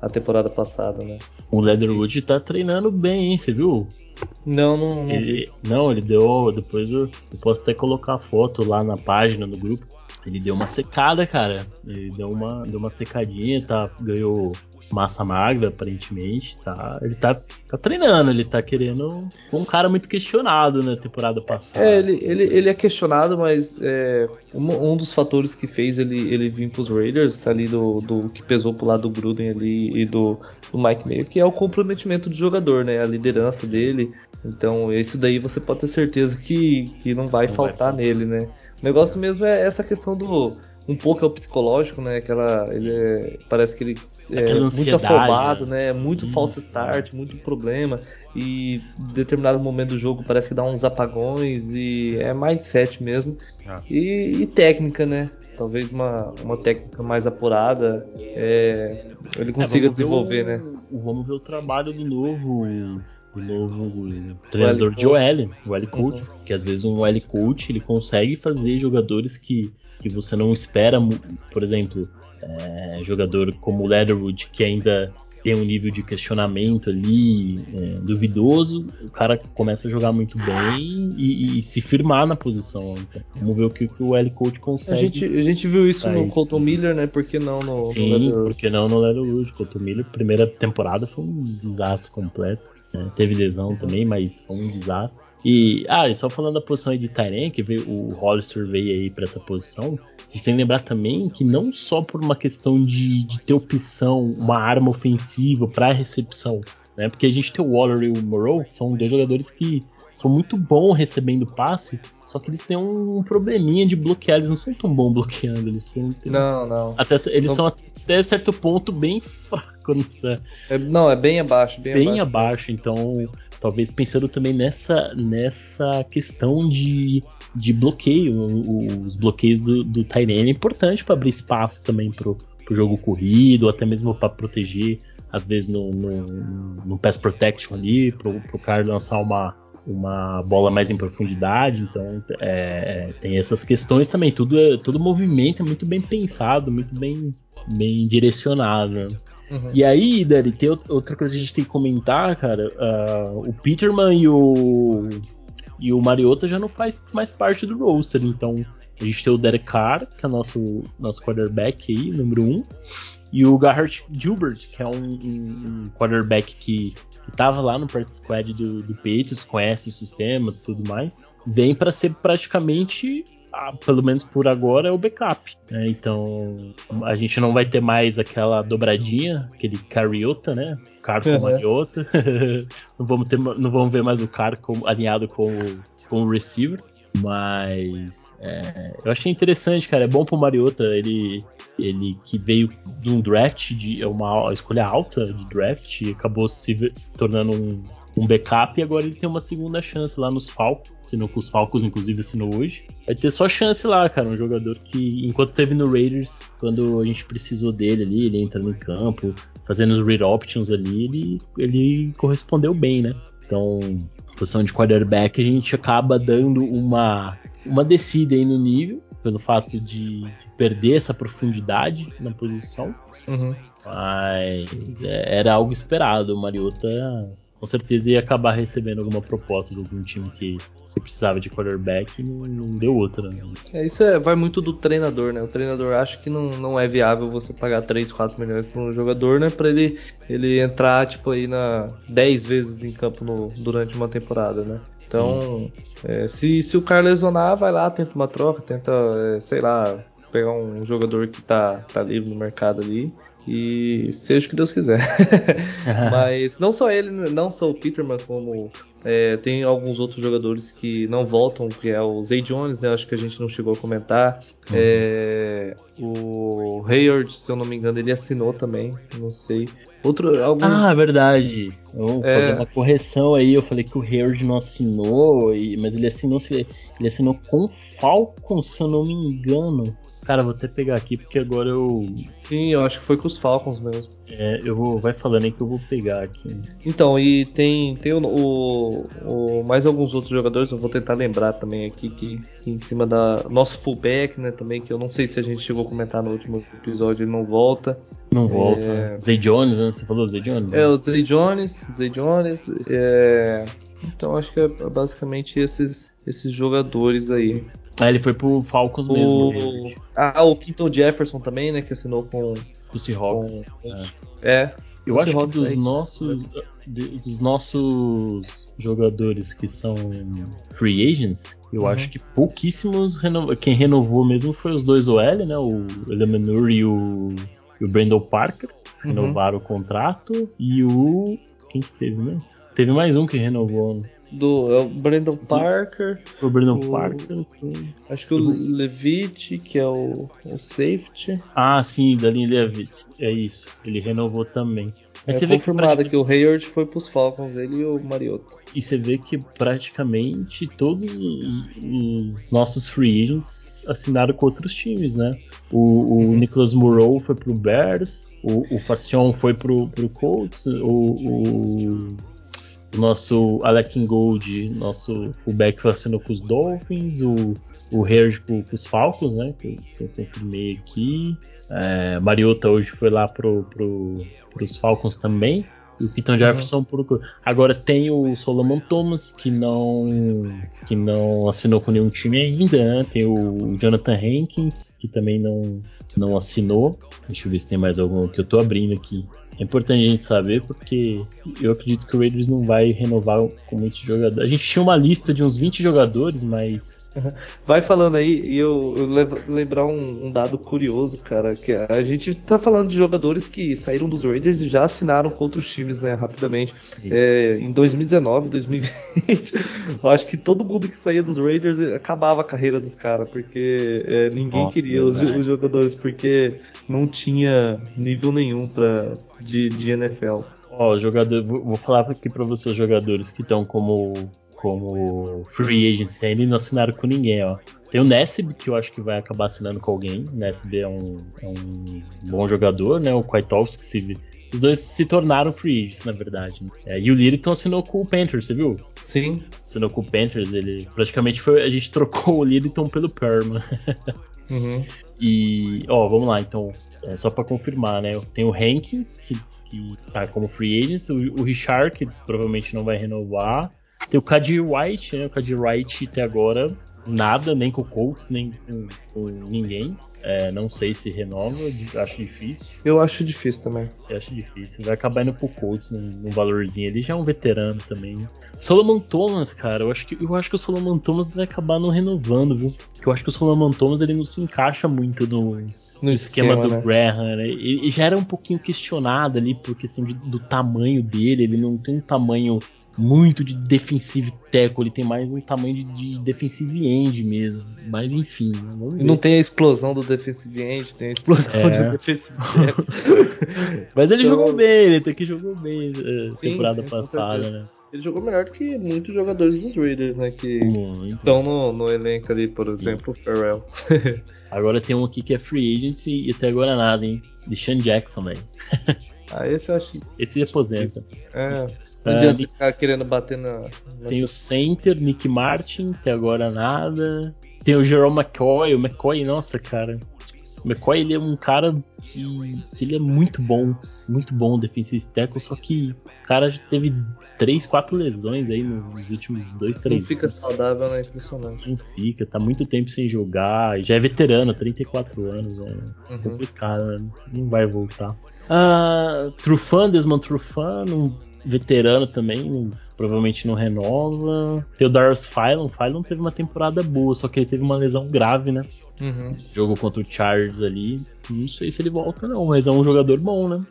a temporada passada, né? O Leatherwood tá treinando bem, hein? Você viu? Não, não. não. Ele, não, ele deu. Depois eu, eu posso até colocar a foto lá na página do grupo. Ele deu uma secada, cara. Ele deu uma, deu uma secadinha, tá? Ganhou massa magra, aparentemente, tá? Ele tá, tá treinando, ele tá querendo. Um cara muito questionado na temporada passada. É, ele, ele, ele é questionado, mas é, um, um, dos fatores que fez ele, ele vir pros Raiders, ali do, do que pesou pro lado do Gruden ali e do, do Mike Mayo, que é o comprometimento do jogador, né? A liderança dele. Então, esse daí você pode ter certeza que, que não vai não faltar vai. nele, né? O negócio mesmo é essa questão do um pouco é o psicológico, né? Aquela, ele é, parece que ele é muito afobado, né? Muito Isso. false start, muito problema e em determinado momento do jogo parece que dá uns apagões e é mindset mesmo ah. e, e, técnica, né? Talvez uma, uma técnica mais apurada é, ele é, consiga é, desenvolver, o, né? Vamos ver o trabalho do novo novo treinador de OL, o L coach, uhum. que às vezes um L coach ele consegue fazer jogadores que que você não espera, por exemplo, é, jogador como o Leatherwood, que ainda tem um nível de questionamento ali é, duvidoso, o cara começa a jogar muito bem e, e se firmar na posição. Então, vamos ver o que, que o L Coach consegue. A gente, a gente viu isso no Colton Miller, né? Por que não no, Sim, no por que não no Leatherwood? Colton Miller, primeira temporada foi um desastre completo. Né? Teve lesão também, mas foi um desastre. E, ah, e só falando da posição aí de Tyrene, que veio, o Hollister veio aí para essa posição, a gente tem que lembrar também que não só por uma questão de, de ter opção, uma arma ofensiva para recepção, né? Porque a gente tem o Waller e o Moreau, que são dois jogadores que são muito bons recebendo passe, só que eles têm um probleminha de bloquear, eles não são tão bons bloqueando, eles são, Não, não. Até, eles não. são até certo ponto bem fracos. É, não, é bem abaixo, bem, bem abaixo. abaixo. Então, talvez pensando também nessa, nessa questão de, de bloqueio, os bloqueios do, do Tyrene é importante para abrir espaço também pro, pro jogo corrido, até mesmo para proteger, às vezes no, no, no pass protection ali, pro, pro cara lançar uma, uma bola mais em profundidade, então é, é tem essas questões também. Tudo, é, todo movimento é muito bem pensado, muito bem, bem direcionado. Né? Uhum. E aí, Dani, tem outra coisa que a gente tem que comentar, cara. Uh, o Peterman e o, e o Mariota já não faz mais parte do roster, então a gente tem o Derek Carr, que é nosso, nosso quarterback aí, número 1, um, e o Garrett Gilbert, que é um, um, quarterback que, que tava lá no practice squad do, do Patriots, conhece o sistema e tudo mais, vem para ser praticamente ah, pelo menos por agora, é o backup. Né? Então a gente não vai ter mais aquela dobradinha, aquele cariota, né? Car com Mariota. não, vamos ter, não vamos ver mais o Car com, alinhado com, com o receiver. Mas é, eu achei interessante, cara. É bom pro Mariota, ele, ele que veio de um draft, de uma escolha alta de draft, acabou se tornando um, um backup e agora ele tem uma segunda chance lá nos Falcons. Assinou com os Falcons, inclusive assinou hoje. Vai ter só chance lá, cara. Um jogador que, enquanto teve no Raiders, quando a gente precisou dele ali, ele entrando em campo, fazendo os read options ali, ele, ele correspondeu bem, né? Então, posição de quarterback, a gente acaba dando uma, uma descida aí no nível, pelo fato de perder essa profundidade na posição. Uhum. Mas é, era algo esperado. O Mariota com certeza ia acabar recebendo alguma proposta de algum time que, precisava de quarterback e não, não deu outra. Né? É, isso é, vai muito do treinador, né? O treinador acha que não, não é viável você pagar 3, 4 milhões para um jogador, né? Para ele, ele entrar, tipo, aí na 10 vezes em campo no, durante uma temporada, né? Então, é, se, se o cara lesionar, vai lá, tenta uma troca, tenta, é, sei lá, pegar um jogador que tá, tá livre no mercado ali e seja o que Deus quiser. Mas não só ele, não só o Peterman, como é, tem alguns outros jogadores que não voltam, que é o Zay Jones, né? Acho que a gente não chegou a comentar. Uhum. É, o Hayward, se eu não me engano, ele assinou também, não sei. Outro, alguns... Ah, verdade. Vou é... fazer uma correção aí. Eu falei que o Hayward não assinou, mas ele assinou, ele assinou com o Falcon, se eu não me engano. Cara, vou até pegar aqui porque agora eu. Sim, eu acho que foi com os Falcons mesmo. É, eu vou. Vai falando aí que eu vou pegar aqui. Então, e tem, tem o, o, o mais alguns outros jogadores, eu vou tentar lembrar também aqui que, que, em cima da. Nosso fullback, né, também, que eu não sei se a gente chegou a comentar no último episódio, ele não volta. Não volta. É... Zay Jones, né? Você falou Zay Jones? Né? É, o Zay Jones, Zay Jones. É... Então acho que é basicamente esses, esses jogadores aí. Ah, ele foi pro Falcons o... mesmo. Ah, o Quinton Jefferson também, né? Que assinou com. O Seahawks. Com... É. é. Eu acho que dos nossos, dos nossos jogadores que são free agents, eu uhum. acho que pouquíssimos renov... quem renovou mesmo foi os dois OL, né? O Elemenur e o, e o Brandon Parker uhum. renovaram o contrato e o quem que teve mais? Teve mais um que renovou. Né? Do é o Brandon Parker. O Brandon o, Parker. Acho que o Levitt, que é o, o safety. Ah, sim, Dalin Levitt. É isso. Ele renovou também. Mas é você confirmado vê que, que o Hayward foi pros Falcons, ele e o Mariota. E você vê que praticamente todos os, os nossos free agents assinaram com outros times, né? O, o uhum. Nicholas Moreau foi pro Bears, o, o Facion foi pro, pro Colts, o, o o nosso Alec Gold, nosso fullback assinou com os Dolphins, o, o Herd com, com, os Falcons, né? Que, que eu confirmei aqui. É, Mariota hoje foi lá pro, pro, pros Falcons também. E o Keaton Jefferson uhum. por. Agora tem o Solomon Thomas, que não que não assinou com nenhum time ainda, né? Tem o Jonathan Hankins, que também não, não assinou. Deixa eu ver se tem mais algum que eu tô abrindo aqui. É importante a gente saber porque eu acredito que o Raiders não vai renovar com muitos jogadores. A gente tinha uma lista de uns 20 jogadores, mas Vai falando aí e eu, eu lembrar um, um, dado curioso, cara, que a gente tá falando de jogadores que saíram dos Raiders e já assinaram com outros times, né, rapidamente. É, em 2019, 2020, eu acho que todo mundo que saía dos Raiders acabava a carreira dos caras, porque é, ninguém Nossa, queria os, os, jogadores, porque não tinha nível nenhum pra, de, de NFL. Ó, jogador, vou falar aqui para vocês jogadores que estão como como free agents ainda não assinaram com ninguém, ó. Tem o Nessib, que eu acho que vai acabar assinando com alguém. O Nessib é um, é um bom jogador, né? O Kwiatkowski, se, esses dois se tornaram free agents, na verdade. Né? É, e o Liriton assinou com o Panthers, você viu? Sim. Assinou com o Panthers, ele praticamente foi. A gente trocou o Liriton pelo Perma. uhum. E, ó, vamos lá, então. É, só para confirmar, né? Tem o Hankins, que, que tá como free agent, o, o Richard, que provavelmente não vai renovar. Tem o Kadir White, né? O Kadir White até agora nada, nem com o Colts, nem com, com ninguém. É, não sei se renova, acho difícil. Eu acho difícil também. Eu acho difícil. Vai acabar indo pro Colts num, num valorzinho. Ele já é um veterano também. Solomon Thomas, cara, eu acho que, eu acho que o Solomon Thomas vai acabar não renovando, viu? Porque eu acho que o Solomon Thomas ele não se encaixa muito no, no esquema, esquema do né? Graham, né? Ele já era um pouquinho questionado ali por questão de, do tamanho dele. Ele não tem um tamanho muito de defensive tackle, ele tem mais um tamanho de, de defensive end mesmo. Mas enfim, não tem a explosão do defensive end, tem a explosão é. de defensive tackle. Mas ele então... jogou bem, ele até que jogou bem uh, sim, temporada sim, passada, né? Ele jogou melhor do que muitos jogadores dos Raiders, né? Que Muito. estão no, no, elenco ali, por exemplo, o Farrell. agora tem um aqui que é free agent e até agora nada, hein? Deshaun Jackson, velho. ah, esse eu acho. Esse aposenta. É. Não adianta ficar querendo bater na. Tem o center, Nick Martin, que agora nada. Tem o Jerome McCoy. O McCoy, nossa, cara. O McCoy ele é um cara que, que, ele é muito bom, muito bom defensive tackle, só que o cara já teve 3, 4 lesões aí nos últimos 2, 3 Não fica saudável, né? Impressionante. Não fica, tá muito tempo sem jogar, já é veterano, 34 anos, é uhum. complicado, né? não vai voltar. Uh, Trufan, Desmond Trufan, não veterano também, provavelmente não renova. Tem o Darius Phylon. Phylon teve uma temporada boa, só que ele teve uma lesão grave, né? Uhum. Jogou contra o Chargers ali. Não sei se ele volta, não, mas é um jogador bom, né?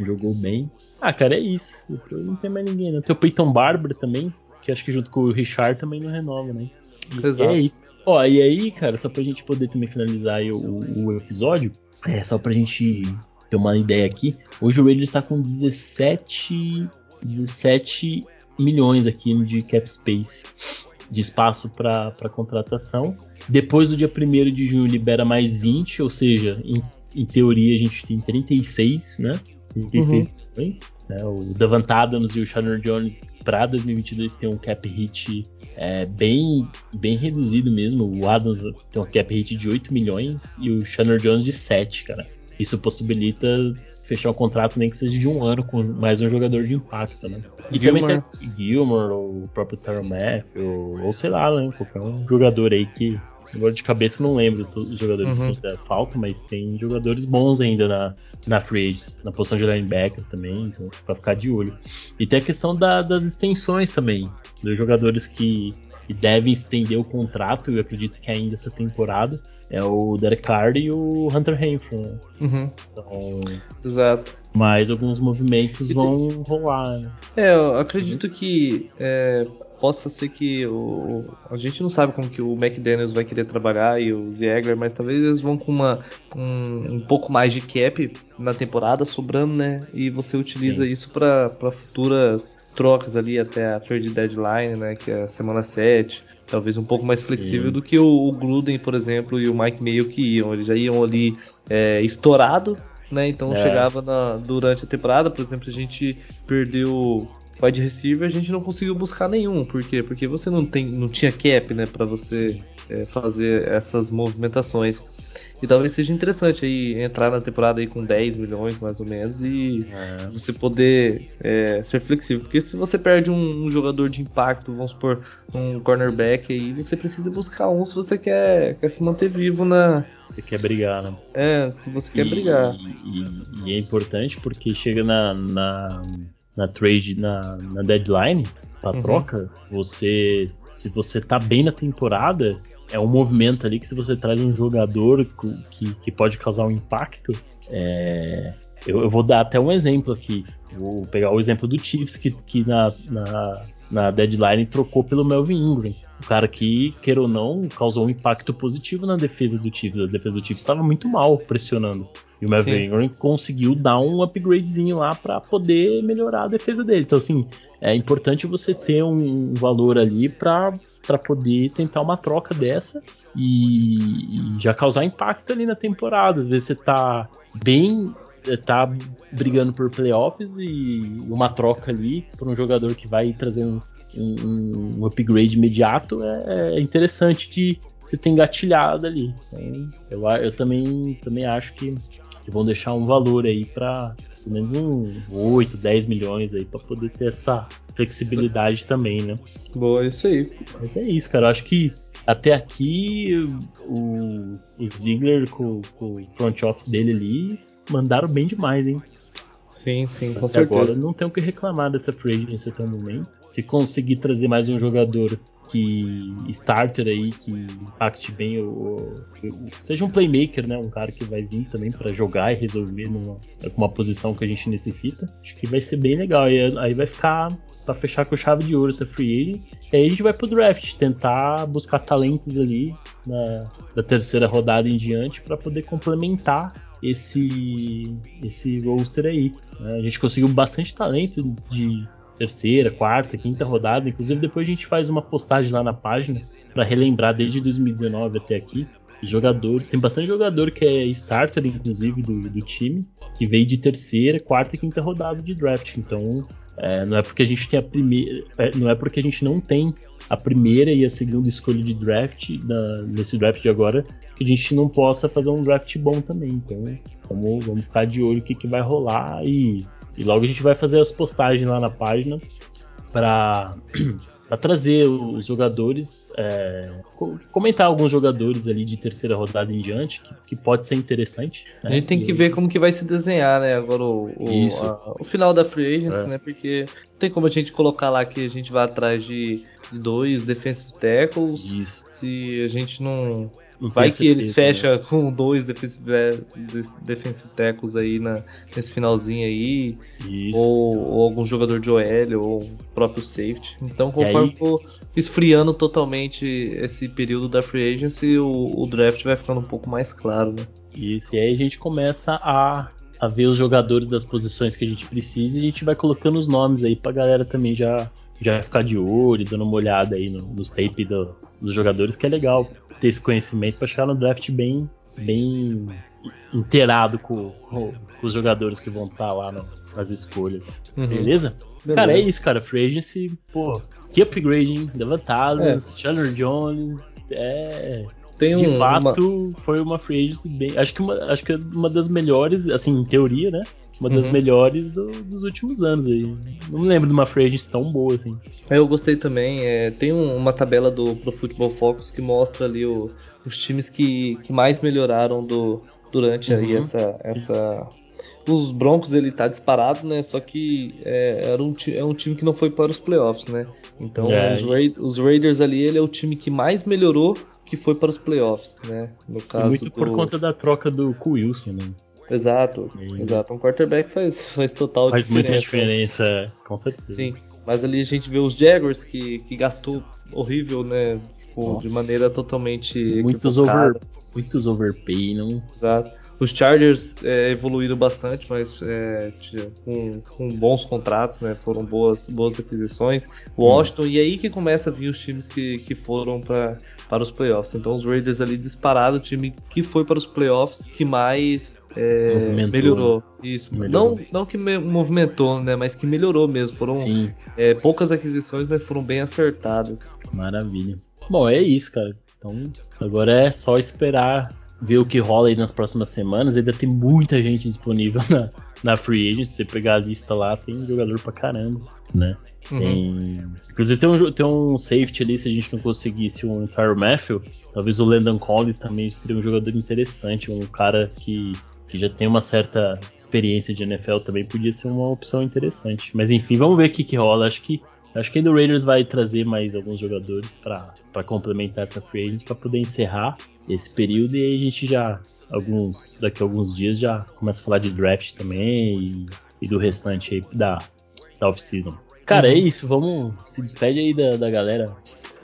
Jogou bem. Ah, cara, é isso. Depois não tem mais ninguém, né? Tem o Peyton Barber também, que acho que junto com o Richard também não renova, né? E Exato. é isso. Ó, e aí, cara, só pra gente poder também finalizar o, o, episódio, é só pra gente ter uma ideia aqui. Hoje o Raiders está com 17, 17 milhões aqui de cap space, de espaço para contratação. Depois do dia 1 de junho libera mais 20, ou seja, em, em teoria a gente tem 36, né? 36 uhum. milhões. Né? O Davant Adams e o Shannon Jones para 2022 tem um cap hit é, bem, bem reduzido mesmo. O Adams tem um cap hit de 8 milhões e o Shannon Jones de 7, cara. Isso possibilita fechar um contrato nem que seja de um ano com mais um jogador de impacto, né? E Gilmore. também tem Gilmore, ou o próprio Tarmac, ou, ou sei lá, né? Qualquer um jogador aí que Agora de cabeça não lembro os jogadores uhum. que ainda faltam, mas tem jogadores bons ainda na, na free agents, na posição de linebacker também, então pra ficar de olho. E tem a questão da, das extensões também, dos jogadores que, que devem estender o contrato, eu acredito que ainda essa temporada, é o Derek Carr e o Hunter Renfro. Né? Uhum. Então, Exato. Mas alguns movimentos e vão tem... rolar. Né? É, eu acredito que é, possa ser que o, a gente não sabe como que o McDaniels vai querer trabalhar e o Ziegler, mas talvez eles vão com uma, um, um pouco mais de cap na temporada sobrando, né? E você utiliza Sim. isso para futuras trocas ali até a trade deadline, né? Que é a semana 7. Talvez um pouco mais flexível Sim. do que o, o, Gruden, por exemplo, e o Mike Mayo que iam. Eles já iam ali é, estourado né? Então é. chegava na, durante a temporada, por exemplo, a gente perdeu wide receiver a gente não conseguiu buscar nenhum. Por quê? Porque você não, tem, não tinha cap, né, para você é, fazer essas movimentações. E talvez seja interessante aí entrar na temporada aí com 10 milhões mais ou menos e é. você poder é, ser flexível. Porque se você perde um, um, jogador de impacto, vamos supor, um cornerback aí, você precisa buscar um se você quer, quer se manter vivo na. Você quer brigar, né? É, se você quer e, brigar. E, e, é importante porque chega na, na na trade, na, na deadline, na uhum. troca, você. Se você tá bem na temporada, é um movimento ali que se você traz um jogador que, que pode causar um impacto. É, eu, eu, vou dar até um exemplo aqui. Vou pegar o exemplo do Chiefs, que, que na, na, na deadline trocou pelo Melvin Ingram. O cara que, queira ou não, causou um impacto positivo na defesa do Chiefs. A defesa do Chiefs estava muito mal pressionando. E o Melvin Ingram conseguiu dar um upgradezinho lá para poder melhorar a defesa dele. Então, assim, é importante você ter um valor ali para poder tentar uma troca dessa e, e, já causar impacto ali na temporada. Às vezes você tá bem. tá brigando por playoffs e uma troca ali por um jogador que vai trazer um, um, um upgrade imediato é, é interessante que você tem engatilhado ali. Então, eu, eu também, também acho que que vão deixar um valor aí para pelo menos um 8, 10 milhões aí para poder ter essa flexibilidade também, né? Boa, isso aí. Mas é isso, cara. Eu acho que até aqui o, o Ziggler com, com o front office dele ali mandaram bem demais, hein? Sim, sim, com Até certeza. Agora não tem o que reclamar dessa free agency até o momento. Se conseguir trazer mais um jogador que starter aí, que impacte bem o, o, seja um playmaker, né, um cara que vai vir também para jogar e resolver numa uma posição que a gente necessita. Acho que vai ser bem legal e aí vai ficar para fechar com chave de ouro essa free agents. E aí a gente vai pro draft, tentar buscar talentos ali na, da terceira rodada em diante para poder complementar esse esse roster aí. Né? A gente conseguiu bastante talento de terceira, quarta, quinta rodada. Inclusive, depois a gente faz uma postagem lá na página para relembrar desde 2019 até aqui. Jogador, tem bastante jogador que é starter, inclusive, do, do time, que veio de terceira, quarta e quinta rodada de draft. Então, é, não é porque a gente tem a primeira. É, não é porque a gente não tem a primeira e a segunda escolha de draft na, nesse draft de agora que a gente não possa fazer um draft bom também. Então, vamos, vamos ficar de olho o que, que vai rolar e e logo a gente vai fazer as postagens lá na página para trazer os jogadores, é, comentar alguns jogadores ali de terceira rodada em diante, que, que pode ser interessante. Né? A gente tem que ver como que vai se desenhar, né? Agora o, o, a, o final da free agency, é. né? Porque não tem como a gente colocar lá que a gente vai atrás de dois defensive tackles. Isso. Se a gente não Vai que eles fecham né? com dois defensive, defensive tackles aí na, nesse finalzinho aí. Ou, ou, algum jogador de OL, ou próprio safety. Então, conforme for esfriando totalmente esse período da free agency, o, o draft vai ficando um pouco mais claro, né? Isso, e aí a gente começa a, a ver os jogadores das posições que a gente precisa e a gente vai colocando os nomes aí pra galera também já, já ficar de olho, dando uma olhada aí no, nos tape do, dos jogadores, que é legal ter esse conhecimento para chegar no draft bem, bem inteirado com, com, os jogadores que vão estar tá lá no, nas escolhas. Uhum. Beleza? Beleza? Cara, é isso, cara. Free Agency, pô, que upgrade, hein? Levantados, é. Chandler Jones, é. Tem de um, fato, uma... foi uma free agency bem. Acho que, uma, acho que é uma das melhores, assim, em teoria, né? Uma das uhum. melhores do, dos últimos anos aí. Não me lembro de uma free tão boa assim. Eu gostei também. É, tem um, uma tabela do Pro Football Focus que mostra ali o, os times que, que mais melhoraram do, durante uhum. aí essa, essa. Os Broncos ele tá disparado, né? Só que é, era um, é um time que não foi para os playoffs, né? Então é. os, Ra os, Raiders ali ele é o time que mais melhorou que foi para os playoffs, né? No caso e muito do... por conta da troca do Wilson, né? Exato, e... exato. Um quarterback faz, faz total faz diferença. Faz muita diferença, com certeza. Sim, mas ali a gente vê os Jaguars que, que gastou horrível, né? Tipo, de maneira totalmente. Muitos, over, muitos overpay, não? Exato. Os Chargers é, evoluíram bastante, mas é, com, com, bons contratos, né? Foram boas, boas aquisições. Hum. Washington, hum. e aí que começa a vir os times que, que foram para para os playoffs. Então os Raiders ali disparado, o time que foi para os playoffs, que mais é, melhorou. Isso. Melhorou. Não, não que movimentou, né? Mas que melhorou mesmo. Foram é, poucas aquisições, mas foram bem acertadas. Maravilha. Bom, é isso, cara. Então agora é só esperar ver o que rola aí nas próximas semanas. Ainda tem muita gente disponível na, na Free Agent. Se você pegar a lista lá, tem jogador pra caramba, né? Uhum. Tem... Inclusive tem um, tem um safety ali, se a gente não conseguisse um Tyro Matthew, talvez o Landon Collins também seria um jogador interessante, um cara que, que já tem uma certa experiência de NFL também podia ser uma opção interessante. Mas enfim, vamos ver o que, que rola. Acho que Acho que ainda o Raiders vai trazer mais alguns jogadores para complementar essa free agents para poder encerrar esse período e aí a gente já alguns daqui a alguns dias já começa a falar de draft também e, e do restante aí da, da off-season. Cara, é isso, vamos se despede aí da, da galera.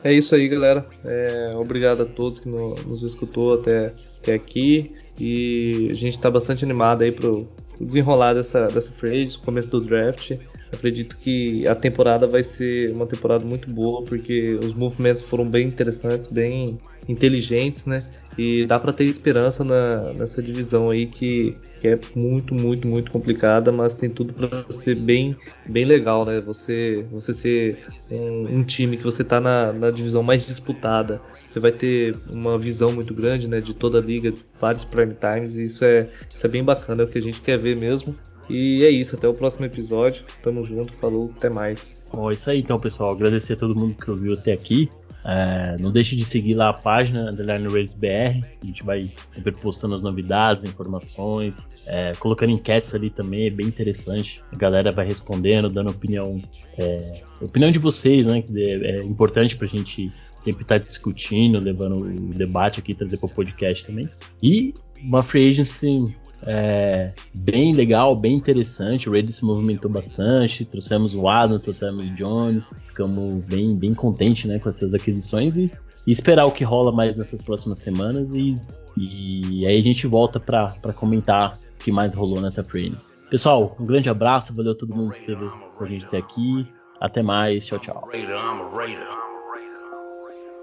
É isso aí, galera. É, obrigado a todos que no, nos escutou até, até aqui e a gente está bastante animado aí pro, pro desenrolar dessa, dessa agents, começo do draft. Acredito que a temporada vai ser uma temporada muito boa, porque os movimentos foram bem interessantes, bem inteligentes, né? E dá para ter esperança na, nessa divisão aí que, que, é muito, muito, muito complicada, mas tem tudo para ser bem, bem legal, né? Você, você ser um, um time que você tá na, na, divisão mais disputada, você vai ter uma visão muito grande, né? De toda a liga, vários prime times, e isso é, isso é bem bacana, é o que a gente quer ver mesmo. E é isso, até o próximo episódio. Tamo junto, falou, até mais. Bom, é isso aí então, pessoal. Agradecer a todo mundo que ouviu até aqui. É, não deixe de seguir lá a página Underline Rails BR. A gente vai sempre postando as novidades, informações, é, colocando enquetes ali também, é bem interessante. A galera vai respondendo, dando opinião, é, opinião de vocês, né? Que é, é importante pra gente sempre estar tá discutindo, levando o debate aqui, trazer para o podcast também. E uma free agency é, bem legal, bem interessante. O Raiders se movimentou bastante. Trouxemos o Adams, trouxemos o Jones. Ficamos bem, bem contentes né, com essas aquisições e, e, esperar o que rola mais nessas próximas semanas. E, e aí a gente volta para comentar o que mais rolou nessa free Pessoal, um grande abraço. Valeu a todo mundo que esteve com a gente até aqui. Até mais. Tchau, tchau.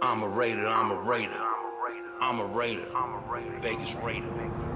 I'm a Raider, I'm a Raider. I'm a Raider. Vegas Raider.